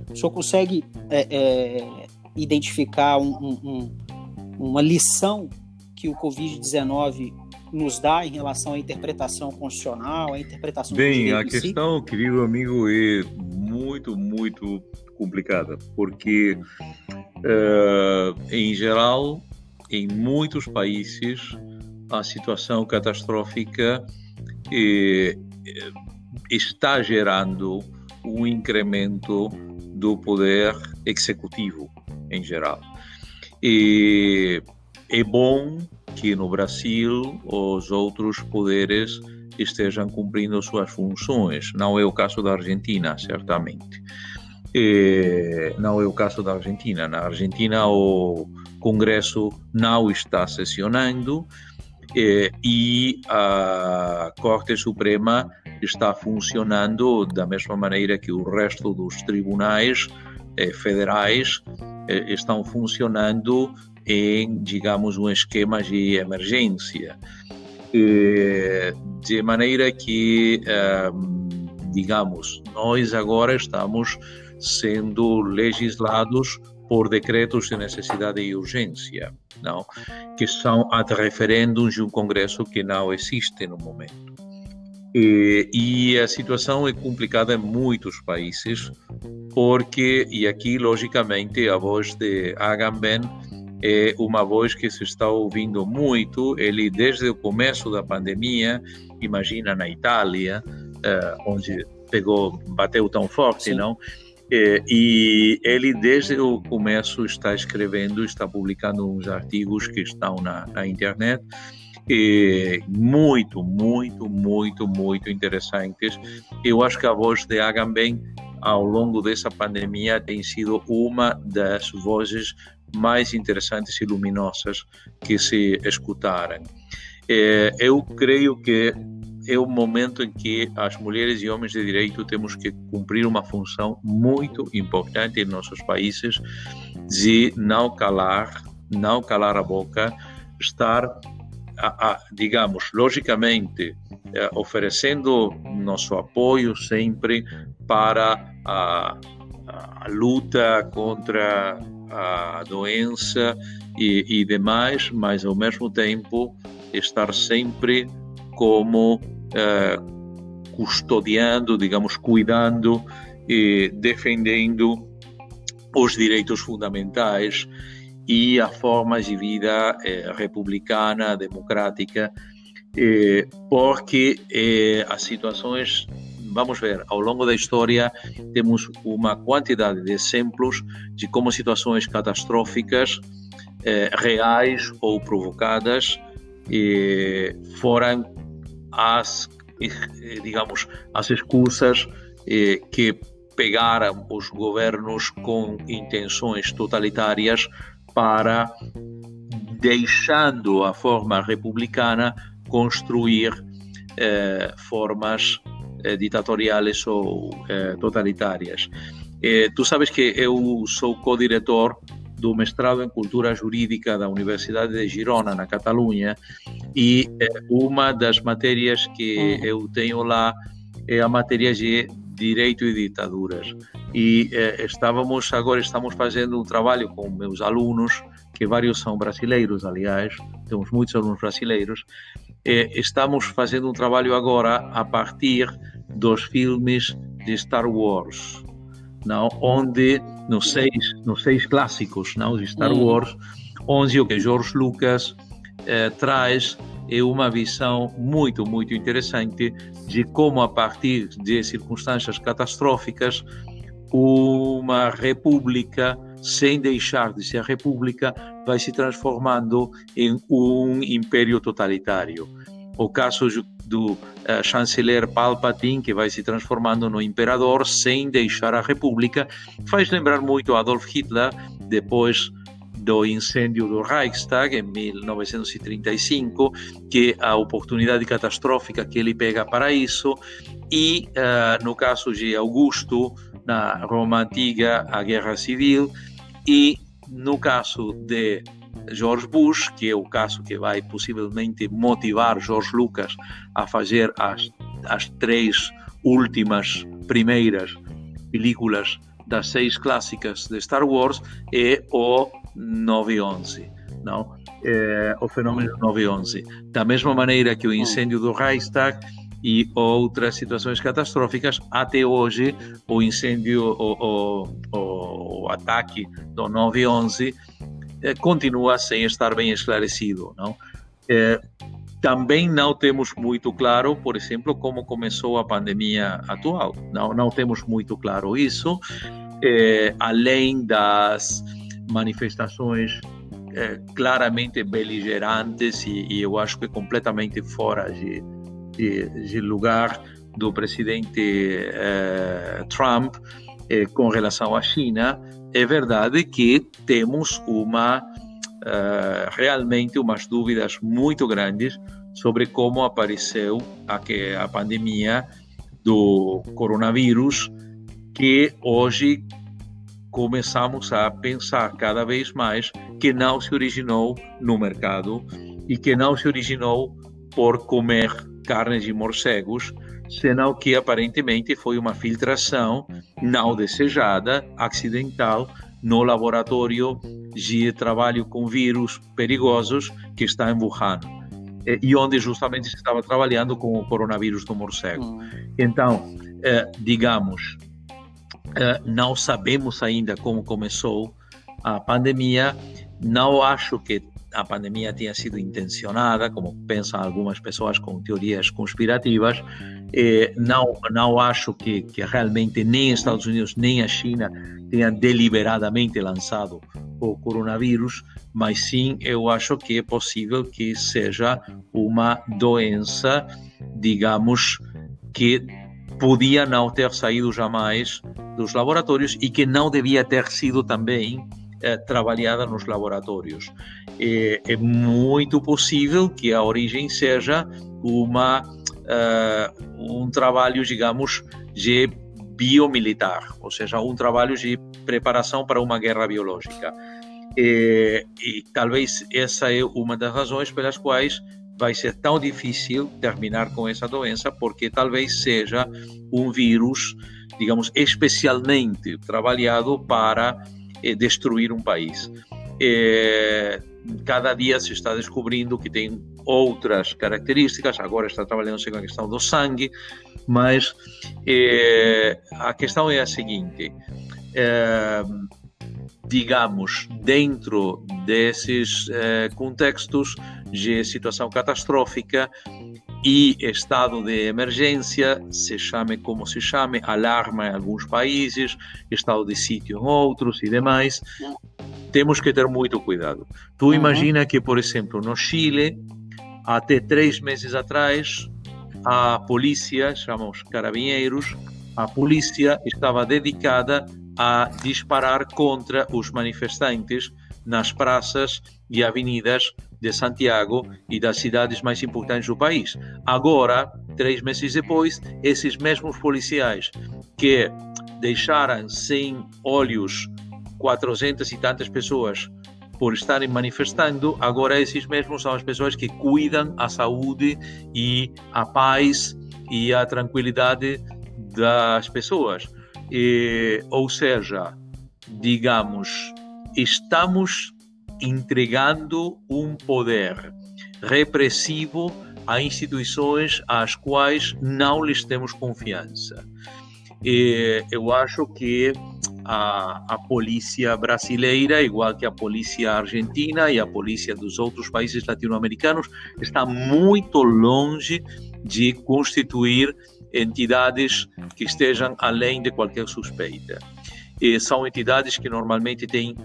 O senhor consegue é, é, identificar um, um, uma lição que o Covid-19 nos dá em relação à interpretação constitucional, à interpretação
Bem, a questão, si? querido amigo, é muito, muito complicada, porque, uh, em geral, em muitos países, a situação catastrófica eh, está gerando um incremento do poder executivo em geral. E é bom que no Brasil os outros poderes estejam cumprindo suas funções. Não é o caso da Argentina, certamente. E não é o caso da Argentina. Na Argentina, o Congresso não está sessionando e a Corte Suprema está funcionando da mesma maneira que o resto dos tribunais eh, federais estão funcionando em, digamos, um esquema de emergência. Eh, de maneira que, digamos, nós agora estamos sendo legislados por decretos de necessidade e urgência, não? que são ad referendum de um Congresso que não existe no momento. E, e, a situação é complicada em muitos países, porque, e aqui, logicamente, a voz de Agamben é uma voz que se está ouvindo muito. Ele, desde o começo da pandemia, imagina na Itália, uh, onde pegou, bateu tão forte, Sim. não? É, e ele, desde o começo, está escrevendo, está publicando uns artigos que estão na, na internet, muito, muito, muito, muito interessantes. Eu acho que a voz de Agamben, ao longo dessa pandemia, tem sido uma das vozes mais interessantes e luminosas que se escutaram. É, eu creio que é o momento em que as mulheres e homens de direito temos que cumprir uma função muito importante em nossos países de não calar, não calar a boca, estar, digamos, logicamente, eh, oferecendo nosso apoio sempre para a, a luta contra a doença e, e demais, mas ao mesmo tempo estar sempre como eh, custodiando, digamos, cuidando e defendendo os direitos fundamentais e a forma de vida eh, republicana, democrática, eh, porque as situações, vamos ver, ao longo da história temos uma quantidade de exemplos de como situações catastróficas, reais ou provocadas, foram as, eh, digamos, as excusas eh, que pegaram os governos com intenções totalitárias para, deixando a forma republicana, construir eh, formas eh, ditatoriais ou eh, totalitárias. Eh, tu sabes que eu sou co-diretor do mestrado em cultura jurídica da Universidade de Girona, na Catalunha, e eh, uma das matérias que eu tenho lá é a matéria de direito e ditaduras. E eh, estávamos agora estamos fazendo um trabalho com meus alunos que vários são brasileiros, aliás, temos muitos alunos brasileiros, eh, estamos fazendo um trabalho agora a partir dos filmes de Star Wars, não? onde nos seis, nos seis clássicos não? de Star hum. Wars, onde o que George Lucas eh, traz é uma visão muito, muito interessante de como, a partir de circunstâncias catastróficas, uma república, sem deixar de ser república, vai se transformando em um império totalitário. O caso do uh, chanceler Palpatine, que vai se transformando no imperador sem deixar a república, faz lembrar muito Adolf Hitler, depois do incêndio do Reichstag em 1935, que a oportunidade catastrófica que ele pega para isso, e uh, no caso de Augusto, na Roma antiga, a guerra civil, e no caso de George Bush, que é o caso que vai possivelmente motivar George Lucas a fazer as, as três últimas primeiras películas das seis clássicas de Star Wars, é o 911, não? É, o fenômeno 911. Da mesma maneira que o incêndio do Reichstag e outras situações catastróficas, até hoje o incêndio, o, o, o ataque do 911 é, continua sem estar bem esclarecido, não? É, também não temos muito claro, por exemplo, como começou a pandemia atual. Não, não temos muito claro isso, é, além das manifestações é, claramente beligerantes e, e, eu acho que completamente fora de, de, de lugar do presidente é, Trump é, com relação à China, é verdade que temos uma é, realmente umas dúvidas muito grandes sobre como apareceu a, a pandemia do coronavírus, que hoje começamos a pensar cada vez mais que não se originou no mercado e que não se originou por comer carne de morcegos, senão que aparentemente foi uma filtração não desejada, acidental, no laboratório de trabalho com vírus perigosos que está em Wuhan e onde justamente se estava trabalhando com o coronavírus do morcego. Hum. Então, eh, digamos, eh, não sabemos ainda como começou a pandemia. Não acho que a pandemia tenha sido intencionada, como pensam algumas pessoas com teorias conspirativas. Não, não acho que, que realmente nem Estados Unidos nem a China tenham deliberadamente lançado o coronavírus, mas sim eu acho que é possível que seja uma doença, digamos, que podia não ter saído jamais dos laboratórios e que não devia ter sido também eh, trabalhada nos laboratórios. É, é, muito possível que a origem seja uma uh, um trabalho, digamos, de biomilitar, ou seja, um trabalho de preparação para uma guerra biológica. E, e talvez essa é uma das razões pelas quais vai ser tão difícil terminar com essa doença, porque talvez seja um vírus, digamos, especialmente trabalhado para eh, destruir um país. Eh, cada dia se está descobrindo que tem outras características, agora está trabalhando com a questão do sangue, mas eh, a questão é a seguinte: digamos, dentro desses contextos de situação catastrófica e estado de emergência, se chame como se chame, alarma em alguns países, estado de sítio em outros e demais, temos que ter muito cuidado. Tu uhum. imagina que, por exemplo, no Chile, até três meses atrás, a polícia, chamamos carabineiros, a polícia estava dedicada a disparar contra os manifestantes nas praças e avenidas de Santiago e das cidades mais importantes do país. Agora, três meses depois, esses mesmos policiais que deixaram sem olhos 400 e tantas pessoas por estarem manifestando, agora esses mesmos são as pessoas que cuidam a saúde e a paz e a tranquilidade das pessoas. E, ou seja, digamos, estamos entregando um poder repressivo a instituições às quais não lhes temos confiança. E eu acho que a, a polícia brasileira, igual que a polícia argentina e a polícia dos outros países latino-americanos, está muito longe de constituir entidades que estejam além de qualquer suspeita. E são entidades que normalmente têm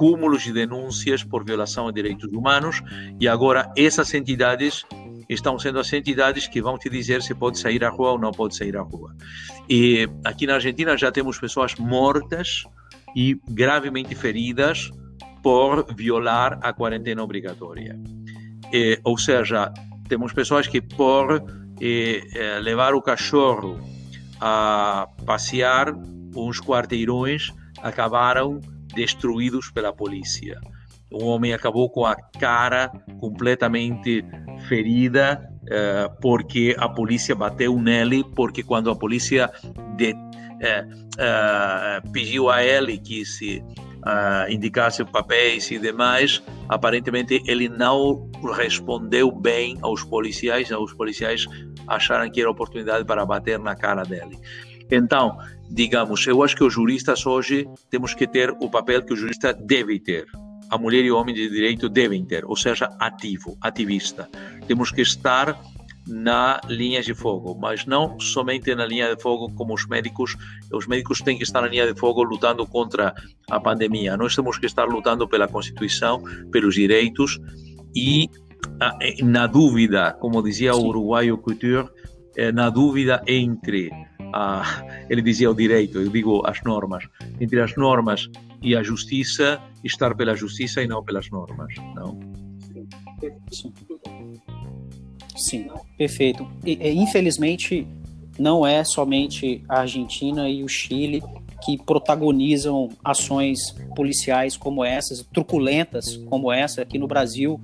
cúmulos de denúncias por violação de direitos humanos e agora essas entidades estão sendo as entidades que vão te dizer se pode sair à rua ou não pode sair à rua. E aqui na Argentina já temos pessoas mortas e gravemente feridas por violar a quarentena obrigatória. E, ou seja, temos pessoas que por e levar o cachorro a passear uns quarteirões acabaram destruídos pela polícia. Um homem acabou com a cara completamente ferida é, porque a polícia bateu nele, porque quando a polícia de, é, é, pediu a ele que se uh, indicasse papéis e demais, aparentemente ele não respondeu bem aos policiais, os policiais acharam que era oportunidade para bater na cara dele. Então, digamos, eu acho que os juristas hoje temos que ter o papel que o jurista deve ter. A mulher e o homem de direito devem ter, ou seja, ativo, ativista. Temos que estar na linha de fogo, mas não somente na linha de fogo como os médicos. Os médicos têm que estar na linha de fogo lutando contra a pandemia. Nós temos que estar lutando pela Constituição, pelos direitos e na dúvida, como dizia o uruguaio Couture, eh, na dúvida entre a, ele dizia o direito, eu digo as normas, entre as normas e a justiça, estar pela justiça e não pelas normas, não?
Sim. Sim, perfeito. E, infelizmente, não é somente a Argentina e o Chile que protagonizam ações policiais como essas, truculentas como essa. Aqui no Brasil,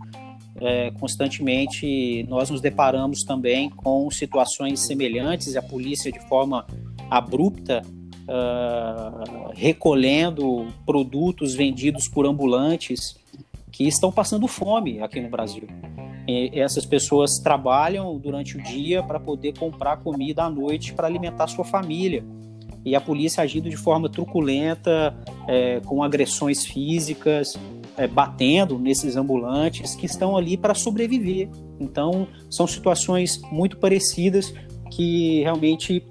é, constantemente nós nos deparamos também com situações semelhantes a polícia, de forma abrupta, uh, recolhendo produtos vendidos por ambulantes que estão passando fome aqui no Brasil. E essas pessoas trabalham durante o dia para poder comprar comida à noite para alimentar sua família. E a polícia agindo de forma truculenta, é, com agressões físicas, é, batendo nesses ambulantes que estão ali para sobreviver. Então, são situações muito parecidas que realmente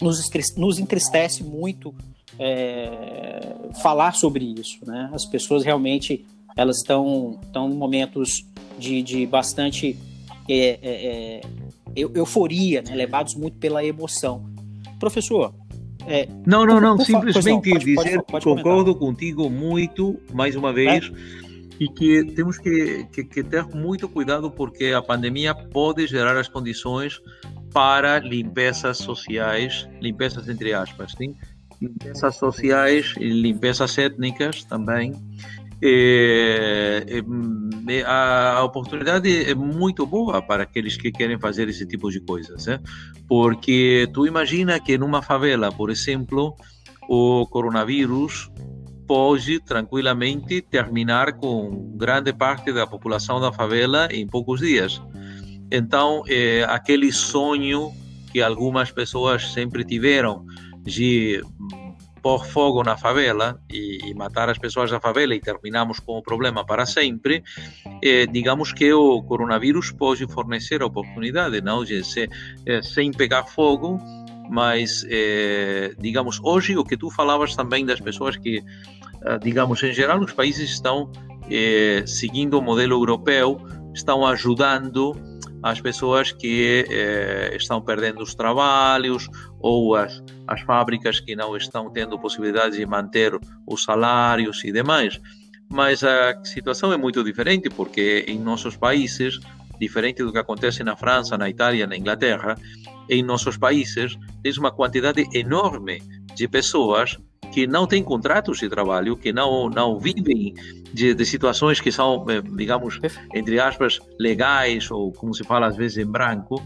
nos, nos entristece muito é, falar sobre isso. Né? As pessoas realmente elas estão em momentos de, de bastante é, é, é euforia, né? levados muito pela emoção. Professor,
é, não, não, não, simplesmente não, pode, dizer pode, pode concordo contigo muito, mais uma vez, é? e que temos que, que, que, ter muito cuidado porque a pandemia pode gerar as condições para limpezas sociais, limpezas entre aspas, sim? limpezas sociais e limpezas étnicas também, é, é, a oportunidade é muito boa para aqueles que querem fazer esse tipo de coisas, né? porque tu imagina que numa favela, por exemplo, o coronavírus pode tranquilamente terminar com grande parte da população da favela em poucos dias. Então, é, aquele sonho que algumas pessoas sempre tiveram de pôr fogo na favela e, e, matar as pessoas da favela e terminamos com o problema para sempre, eh, digamos que o coronavírus pode fornecer a oportunidade, não? De se, eh, sem pegar fogo, mas, eh, digamos, hoje o que tu falavas também das pessoas que, ah, digamos, em geral, os países estão eh, seguindo o modelo europeu, estão ajudando as pessoas que eh, estão perdendo os trabalhos ou as, as fábricas que não estão tendo possibilidade de manter os salários e demais. Mas a situação é muito diferente porque em nossos países, diferente do que acontece na França, na Itália, na Inglaterra, em nossos países tem uma quantidade enorme de pessoas que não têm contratos de trabalho, que não, não vivem de, de, situações que são, eh, digamos, entre aspas, legais, ou como se fala às vezes em branco,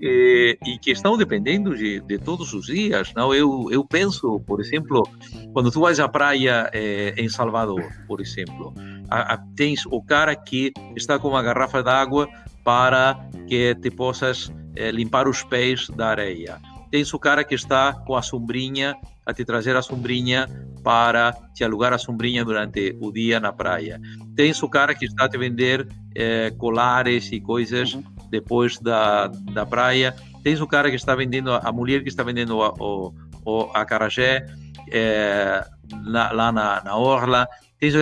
e, e que estão dependendo de, de, todos os dias. Não, eu, eu penso, por exemplo, quando tu vais à praia eh, em Salvador, por exemplo, a, a, tens o cara que está com uma garrafa d'água para que te possas eh, limpar os pés da areia. Tens o cara que está com a sombrinha, a te trazer a sombrinha para te alugar a sombrinha durante o dia na praia. Tens o cara que está a te vender eh, colares e coisas uhum. depois da, da praia. Tens o cara que está vendendo, a mulher que está vendendo o, o, o acarajé é, lá, lá na, na orla. Tens,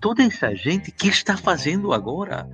toda essa gente, que está fazendo agora?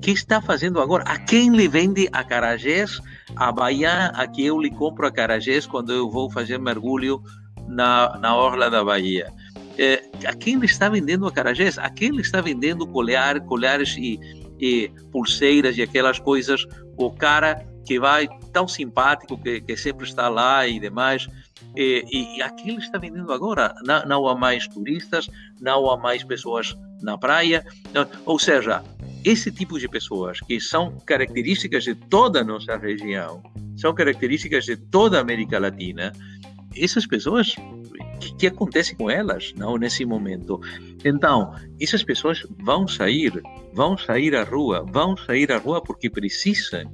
Que está fazendo agora? A quem lhe vende acarajés? A Bahia, a que eu lhe compro acarajés quando eu vou fazer mergulho na, na orla da Bahia. É, a quem lhe está vendendo acarajés? A quem lhe está vendendo colher, colheres e, e pulseiras e aquelas coisas? O cara que vai tão simpático, que, que sempre está lá e demais. E, e, aqui ele está vendendo agora. Não, não há mais turistas, não há mais pessoas na praia. Não, ou seja, esse tipo de pessoas que são características de toda a nossa região, são características de toda a América Latina, essas pessoas que, que acontece com elas não nesse momento? Então essas pessoas vão sair vão sair à rua vão sair à rua porque precisam.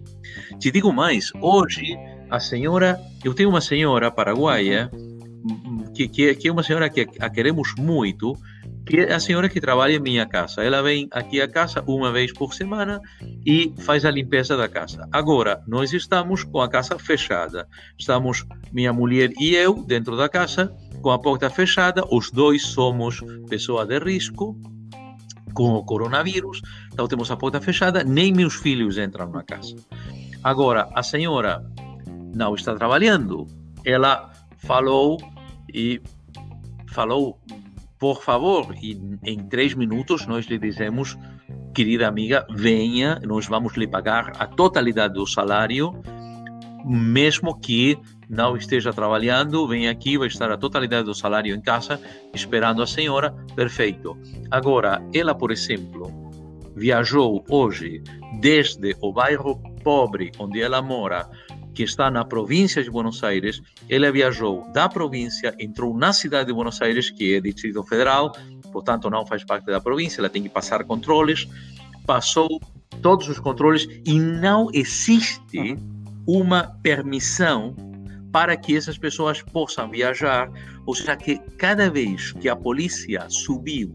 Te digo mais hoje a senhora eu tenho uma senhora paraguaia que, que, que é uma senhora que a queremos muito que a senhora que trabalha em minha casa. Ela vem aqui à casa uma vez por semana e faz a limpeza da casa. Agora, nós estamos com a casa fechada. Estamos, minha mulher e eu, dentro da casa, com a porta fechada. Os dois somos pessoa de risco com o coronavírus. Então, temos a porta fechada. Nem meus filhos entram na casa. Agora, a senhora não está trabalhando. Ela falou e falou por favor, e em três minutos nós lhe dizemos, querida amiga, venha, nós vamos lhe pagar a totalidade do salário, mesmo que não esteja trabalhando, vem aqui, vai estar a totalidade do salário em casa, esperando a senhora, perfeito. Agora, ela, por exemplo, viajou hoje desde o bairro pobre onde ela mora que está na província de Buenos Aires, ela viajou da província, entrou na cidade de Buenos Aires, que é Distrito Federal, portanto não faz parte da província, ela tem que passar controles, passou todos os controles e não existe uma permissão para que essas pessoas possam viajar, ou seja, que cada vez que a polícia subiu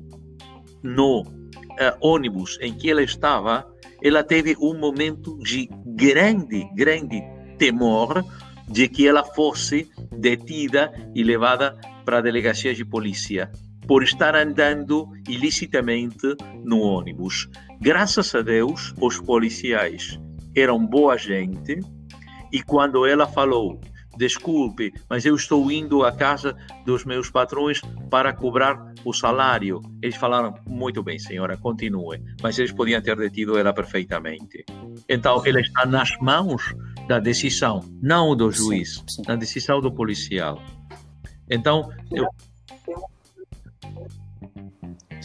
no uh, ônibus em que ela estava, ela teve um momento de grande, grande temor de que ela fosse detida e levada para a delegacia de polícia por estar andando ilicitamente no ônibus. Graças a Deus, os policiais eram boa gente e quando ela falou desculpe, mas eu estou indo à casa dos meus patrões para cobrar o salário. Eles falaram, muito bem, senhora, continue. Mas eles podiam ter detido ela perfeitamente. Então, ela está nas mãos da decisão, não do juiz, sim, sim. na decisão do policial. Então, eu...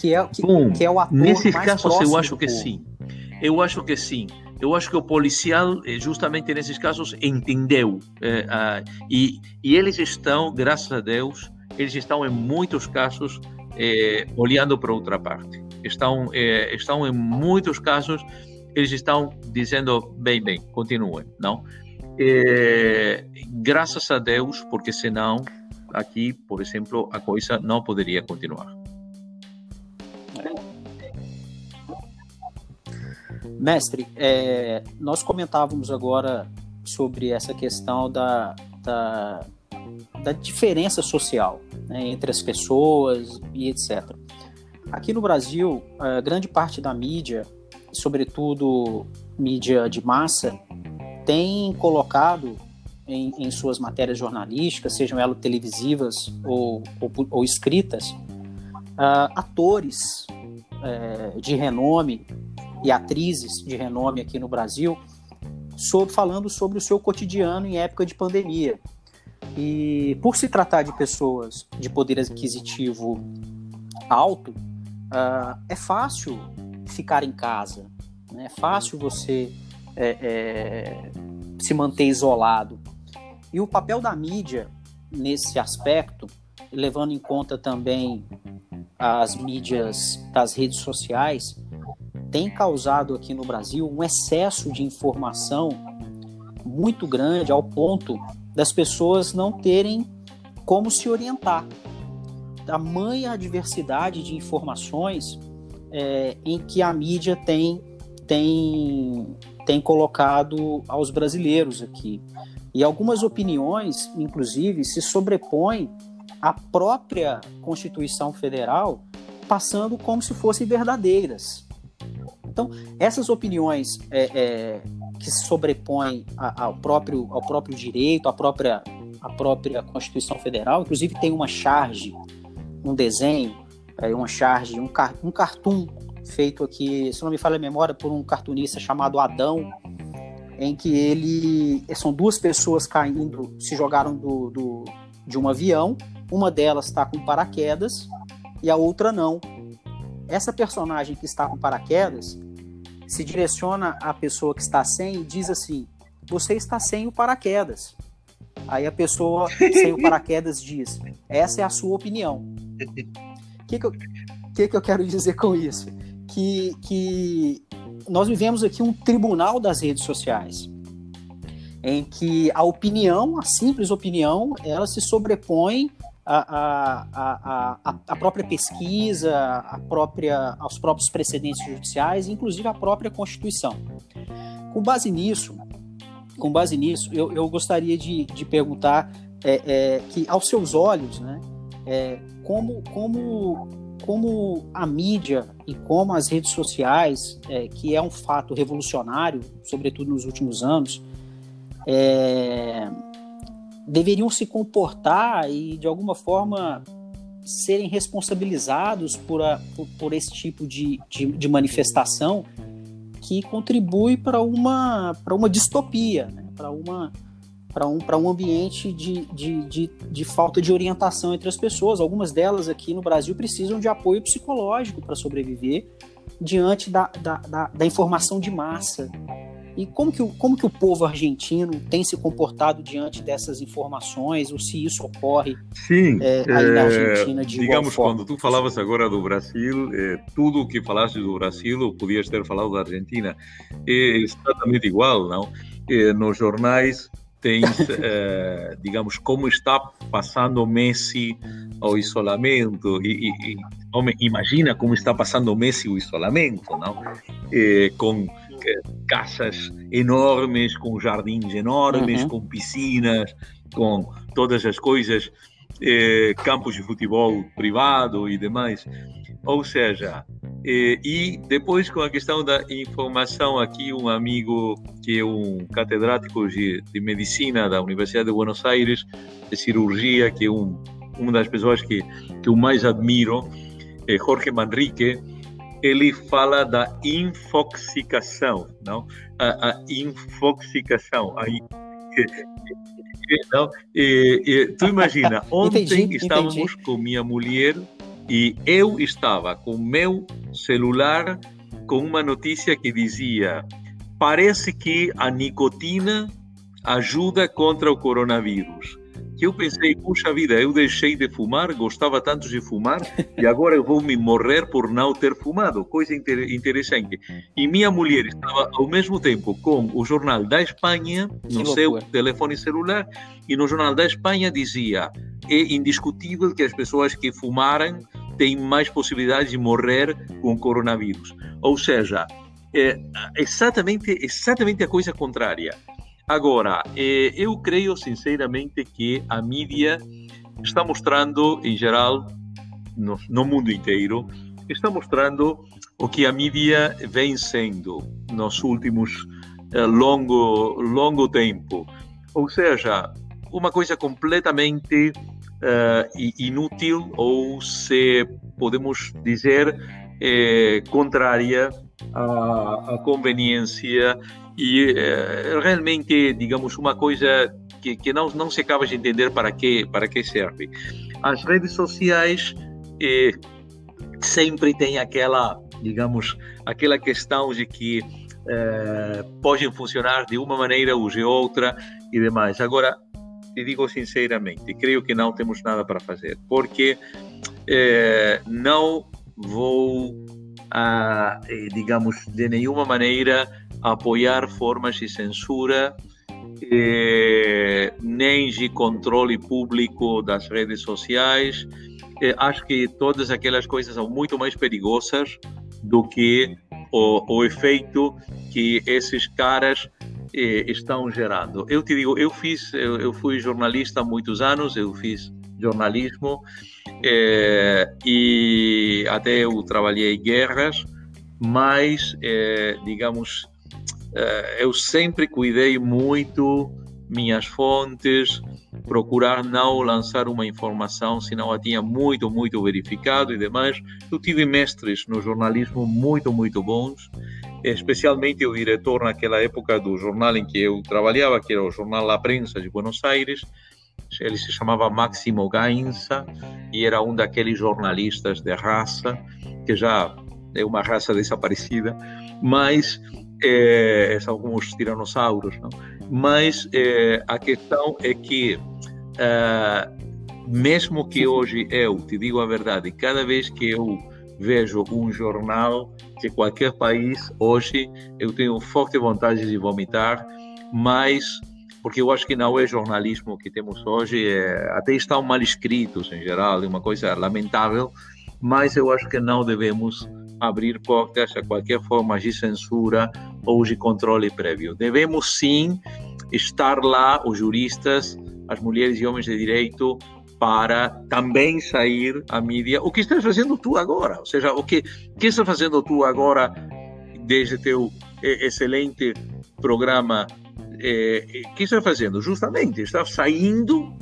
Que é, que, Bom, que é o ator
Nesses casos, eu acho que sim. Eu acho que sim. Eu acho que o policial, eh, justamente nesses casos, entendeu. É, ah, e, e eles estão, graças a Deus, eles estão em muitos casos é, olhando para outra parte. Estão, é, estão em muitos casos, eles estão dizendo, bem, bem, continuem, não? graças a Deus, porque senão aqui, por exemplo, a coisa não poderia continuar.
Mestre, é, nós comentávamos agora sobre essa questão da, da, da diferença social né, entre as pessoas e etc. Aqui no Brasil, grande parte da mídia, sobretudo mídia de massa, tem colocado em, em suas matérias jornalísticas, sejam elas televisivas ou, ou, ou escritas, uh, atores uh, de renome e atrizes de renome aqui no Brasil, sobre, falando sobre o seu cotidiano em época de pandemia. E por se tratar de pessoas de poder aquisitivo alto, uh, é fácil ficar em casa, né? é fácil você é, é, se manter isolado. E o papel da mídia nesse aspecto, levando em conta também as mídias das redes sociais tem causado aqui no Brasil um excesso de informação muito grande ao ponto das pessoas não terem como se orientar. Tamanha a diversidade de informações é, em que a mídia tem, tem, tem colocado aos brasileiros aqui. E algumas opiniões, inclusive, se sobrepõem à própria Constituição Federal, passando como se fossem verdadeiras. Então, essas opiniões é, é, que se sobrepõem ao próprio, ao próprio direito, à própria, à própria Constituição Federal, inclusive tem uma charge, um desenho, é, uma charge, um, um cartoon feito aqui, se não me falha a memória, por um cartunista chamado Adão, em que ele são duas pessoas caindo, se jogaram do, do de um avião, uma delas está com paraquedas e a outra não essa personagem que está com paraquedas se direciona à pessoa que está sem e diz assim: Você está sem o paraquedas. Aí a pessoa sem o paraquedas diz: Essa é a sua opinião. O que, que, eu, que, que eu quero dizer com isso? Que, que nós vivemos aqui um tribunal das redes sociais, em que a opinião, a simples opinião, ela se sobrepõe a, a, a, a, própria pesquisa, a própria, aos próprios precedentes judiciais, inclusive a própria Constituição. Com base nisso, com base nisso, eu, eu gostaria de, de perguntar é, é, que, aos seus olhos, né, é, como, como, como a mídia e como as redes sociais, é, que é um fato revolucionário, sobretudo nos últimos anos, é, deveriam se comportar e, de alguma forma, serem responsabilizados por, a, por, por esse tipo de, de, de, manifestação que contribui para uma, para uma distopia, né? para uma para um, um ambiente de, de, de, de, falta de orientação entre as pessoas. Algumas delas aqui no Brasil precisam de apoio psicológico para sobreviver diante da, da, da, da informação de massa e como que, o, como que o povo argentino tem se comportado diante dessas informações, ou se isso ocorre
Sim, é, aí na Argentina de Digamos, quando tu falavas agora do Brasil, é, tudo o que falaste do Brasil, podias ter falado da Argentina. É exatamente igual, não? É, nos jornais tens, é, digamos, como está passando Messi ao isolamento. E, e, e imagina como está passando Messi o isolamento, não? É, com casas enormes, com jardins enormes, uhum. com piscinas, com todas as coisas, eh, campos de futebol privado e demais. Ou seja, eh, e depois com a questão da informação, aqui um amigo que é um catedrático de, de medicina da Universidade de Buenos Aires, de cirurgia, que é um, uma das pessoas que, que eu mais admiro, é Jorge Manrique, ele fala da infoxicação, não? A, a infoxicação, a, não? E, e, tu imagina, ontem entendi, estávamos entendi. com minha mulher e eu estava com meu celular com uma notícia que dizia parece que a nicotina ajuda contra o coronavírus que eu pensei, puxa vida, eu deixei de fumar, gostava tanto de fumar e agora eu vou me morrer por não ter fumado. Coisa inter interessante. E minha mulher estava ao mesmo tempo com o Jornal da Espanha no seu telefone celular e no Jornal da Espanha dizia é indiscutível que as pessoas que fumaram têm mais possibilidades de morrer com coronavírus. Ou seja, é exatamente, exatamente a coisa contrária. Agora, eh, eu creio sinceramente que a mídia está mostrando, em geral, no, no mundo inteiro, está mostrando o que a mídia vem sendo nos últimos eh, longo, longo tempo. Ou seja, uma coisa completamente uh, inútil ou, se podemos dizer, eh, contrária à, à conveniência e é, realmente, digamos, uma coisa que, que não, não se acaba de entender para que, para que serve. As redes sociais é, sempre têm aquela, digamos, aquela questão de que é, podem funcionar de uma maneira ou de outra e demais. Agora, te digo sinceramente, creio que não temos nada para fazer, porque é, não vou, ah, eh, digamos, de nenhuma maneira apoiar formas de censura eh, nem de controle público das redes sociais. Eh, acho que todas aquelas coisas são muito mais perigosas do que o, o efeito que esses caras estão gerando. Eu te digo, eu fiz, eu, eu, fui jornalista há muitos anos, eu fiz jornalismo eh, e até eu trabalhei guerras, mas, eh, digamos, eh, eu sempre cuidei muito minhas fontes, procurar não lançar uma informação se não a tinha muito, muito verificado e demais. Eu tive mestres no jornalismo muito, muito bons, especialmente o diretor naquela época do jornal em que eu trabalhava, que era o Jornal La Prensa de Buenos Aires. Ele se chamava Máximo Gainza e era um daqueles jornalistas de raça, que já é uma raça desaparecida, mas é, são como os tiranossauros, não? mas é, a questão é que, é, mesmo que hoje eu, te digo a verdade, cada vez que eu vejo um jornal de qualquer país, hoje eu tenho forte vontade de vomitar, mas porque eu acho que não é jornalismo que temos hoje, é, até estão mal escritos em geral, é uma coisa lamentável, mas eu acho que não devemos abrir portas a qualquer forma de censura ou de controle prévio. Devemos sim estar lá, os juristas, as mulheres e homens de direito, para também sair à mídia. O que estás fazendo tu agora? Ou seja, o que, que estás fazendo tu agora desde teu excelente programa? Eh, que estás fazendo? Justamente, estás saindo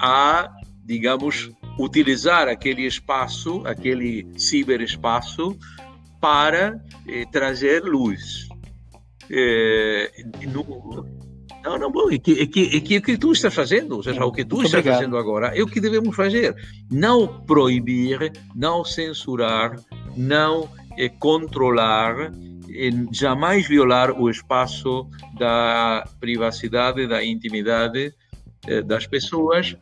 a, digamos, utilizar aquele espaço, aquele ciberespaço, para eh, trazer luz. Eh, no, não, não, bom, é que, é que, é que o que tu estás fazendo, ou seja, o que tu Muito estás obrigado. fazendo agora é o que devemos fazer. Não proibir, não censurar, não eh, controlar, jamais violar o espaço da privacidade, da intimidade eh, das pessoas,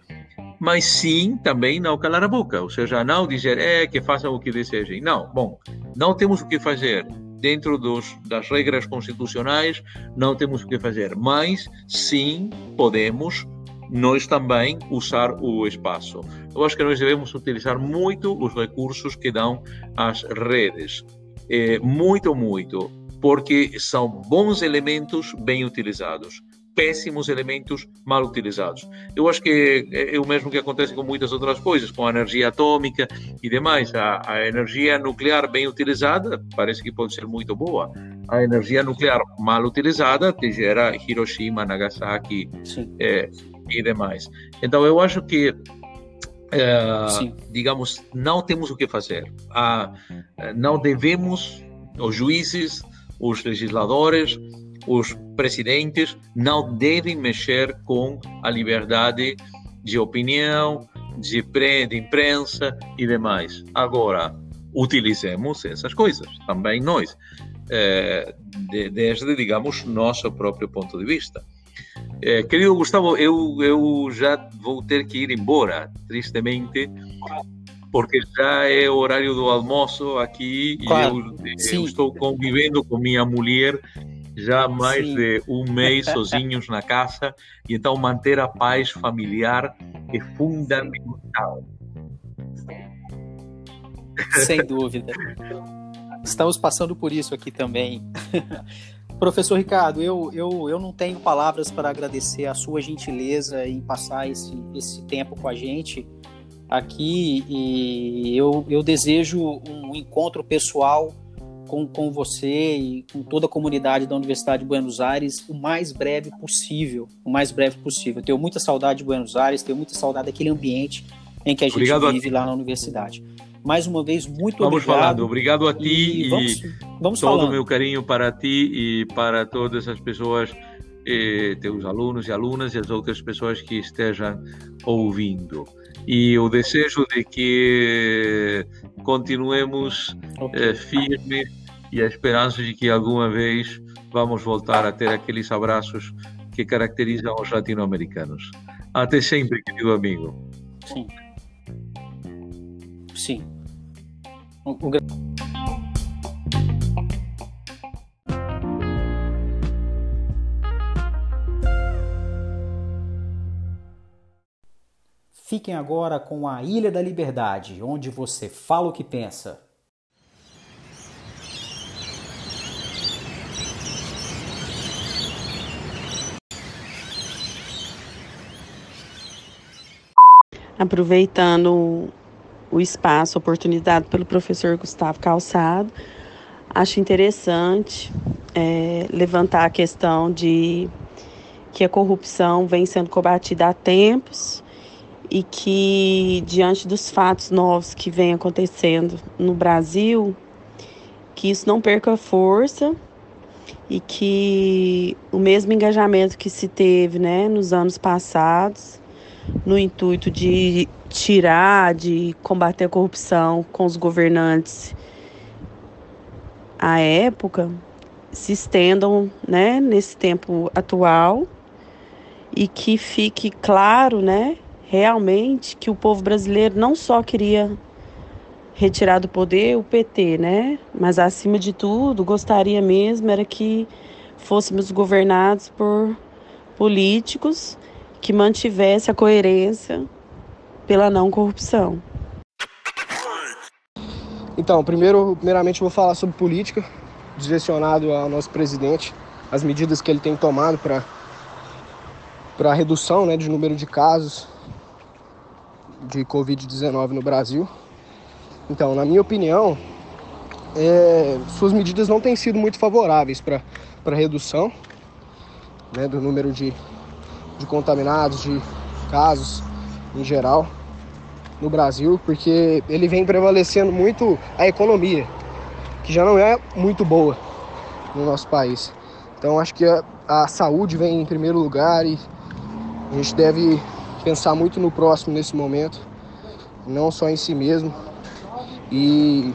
mas sim também não calar a boca, ou seja, não dizer é que façam o que desejem. Não, bom, não temos o que fazer dentro dos, das regras constitucionais, não temos o que fazer, mas sim podemos nós também usar o espaço. Eu acho que nós devemos utilizar muito os recursos que dão as redes, é, muito, muito, porque são bons elementos bem utilizados péssimos elementos mal utilizados. Eu acho que é, é o mesmo que acontece com muitas outras coisas, com a energia atômica e demais. A, a energia nuclear bem utilizada parece que pode ser muito boa. A energia nuclear mal utilizada te gera Hiroshima, Nagasaki é, e demais. Então eu acho que é, digamos, não temos o que fazer. Ah, não devemos, os juízes, os legisladores, os presidentes não devem mexer com a liberdade de opinião, de, de imprensa e demais. Agora, utilizemos essas coisas, também nós, é, de, desde, digamos, nosso próprio ponto de vista. É, querido Gustavo, eu, eu já vou ter que ir embora, tristemente, porque já é o horário do almoço aqui claro, e eu, eu, estou convivendo com minha mulher já mais Sim. de um mês sozinhos na casa, e então manter a paz familiar é fundamental.
Sem dúvida. Estamos passando por isso aqui também. Professor Ricardo, eu, eu, eu não tenho palavras para agradecer a sua gentileza em passar esse, esse tempo com a gente aqui e eu, eu desejo um encontro pessoal com, com você e com toda a comunidade da Universidade de Buenos Aires o mais breve possível. O mais breve possível. tenho muita saudade de Buenos Aires, tenho muita saudade daquele ambiente em que a gente obrigado vive lá na universidade. Mais uma vez, muito
vamos
obrigado.
Vamos falando. Obrigado a ti e, vamos, vamos todo o meu carinho para ti e para todas as pessoas, eh, teus alunos e alunas e as outras pessoas que estejam ouvindo. E o desejo de que continuemos okay. eh, firmes e a esperança de que alguma vez vamos voltar a ter aqueles abraços que caracterizam os latino-americanos. Até sempre, querido amigo. Sim.
Sim. O, o...
Fiquem agora com a Ilha da Liberdade, onde você fala o que pensa.
Aproveitando o espaço, oportunidade pelo professor Gustavo Calçado, acho interessante é, levantar a questão de que a corrupção vem sendo combatida há tempos e que diante dos fatos novos que vem acontecendo no Brasil, que isso não perca força e que o mesmo engajamento que se teve, né, nos anos passados, no intuito de tirar, de combater a corrupção com os governantes à época, se estendam, né, nesse tempo atual e que fique claro, né, realmente que o povo brasileiro não só queria retirar do poder o PT, né? Mas acima de tudo, gostaria mesmo era que fôssemos governados por políticos que mantivesse a coerência pela não corrupção.
Então, primeiro, primeiramente, vou falar sobre política, direcionado ao nosso presidente, as medidas que ele tem tomado para para redução, né, de número de casos de Covid-19 no Brasil. Então, na minha opinião, é, suas medidas não têm sido muito favoráveis para a redução né, do número de, de contaminados, de casos em geral no Brasil, porque ele vem prevalecendo muito a economia, que já não é muito boa no nosso país. Então acho que a, a saúde vem em primeiro lugar e a gente deve pensar muito no próximo nesse momento, não só em si mesmo e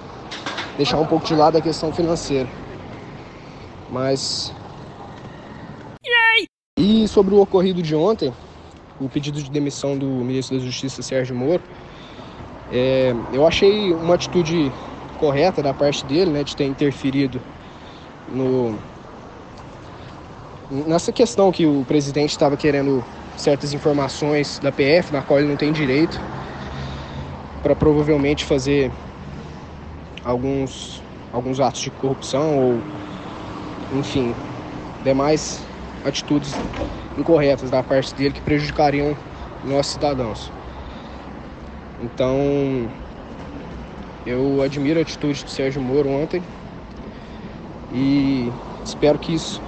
deixar um pouco de lado a questão financeira. Mas e sobre o ocorrido de ontem, o pedido de demissão do ministro da Justiça Sérgio Moro, é, eu achei uma atitude correta da parte dele, né, de ter interferido no nessa questão que o presidente estava querendo certas informações da PF, na qual ele não tem direito, para provavelmente fazer alguns, alguns atos de corrupção ou, enfim, demais atitudes incorretas da parte dele que prejudicariam nossos cidadãos. Então, eu admiro a atitude do Sérgio Moro ontem e espero que isso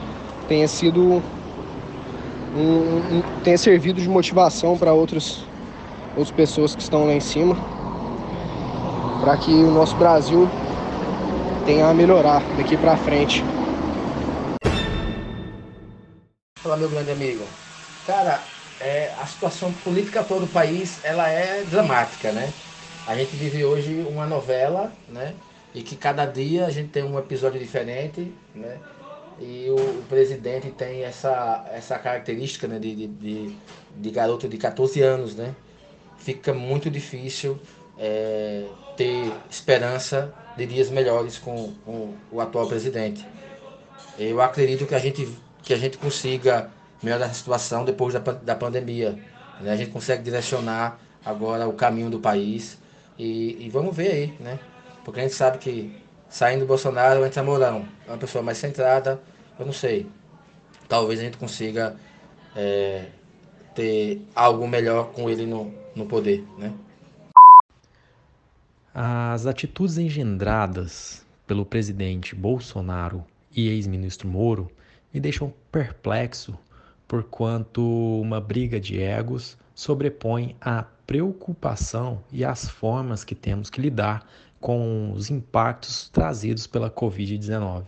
tenha sido um, um, tenha servido de motivação para outras, outras pessoas que estão lá em cima, para que o nosso Brasil tenha a melhorar daqui para frente.
Fala meu grande amigo. Cara, é, a situação política todo o país ela é dramática, né? A gente vive hoje uma novela, né? E que cada dia a gente tem um episódio diferente, né? E o, o, presidente tem essa, essa característica né, de, de, de, garoto de 14 anos, né? Fica muito difícil é, ter esperança de dias melhores com, com, o atual presidente. Eu acredito que a gente, que a gente consiga melhorar a situação depois da, da pandemia. Né? A gente consegue direcionar agora o caminho do país e, e vamos ver aí, né? Porque a gente sabe que saindo do Bolsonaro entra Mourão. É uma pessoa mais centrada, eu não sei. Talvez a gente consiga é, ter algo melhor com ele no, no poder, né?
As atitudes engendradas pelo presidente Bolsonaro e ex-ministro Moro me deixam perplexo porquanto uma briga de egos sobrepõe a preocupação e as formas que temos que lidar com os impactos trazidos pela Covid-19.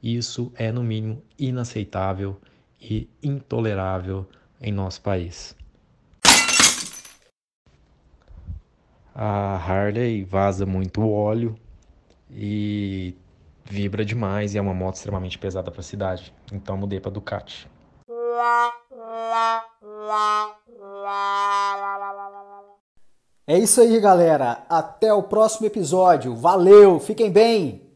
Isso é, no mínimo, inaceitável e intolerável em nosso país. A Harley vaza muito óleo e vibra demais e é uma moto extremamente pesada para a cidade. Então mudei para Ducati.
É isso aí, galera. Até o próximo episódio. Valeu, fiquem bem!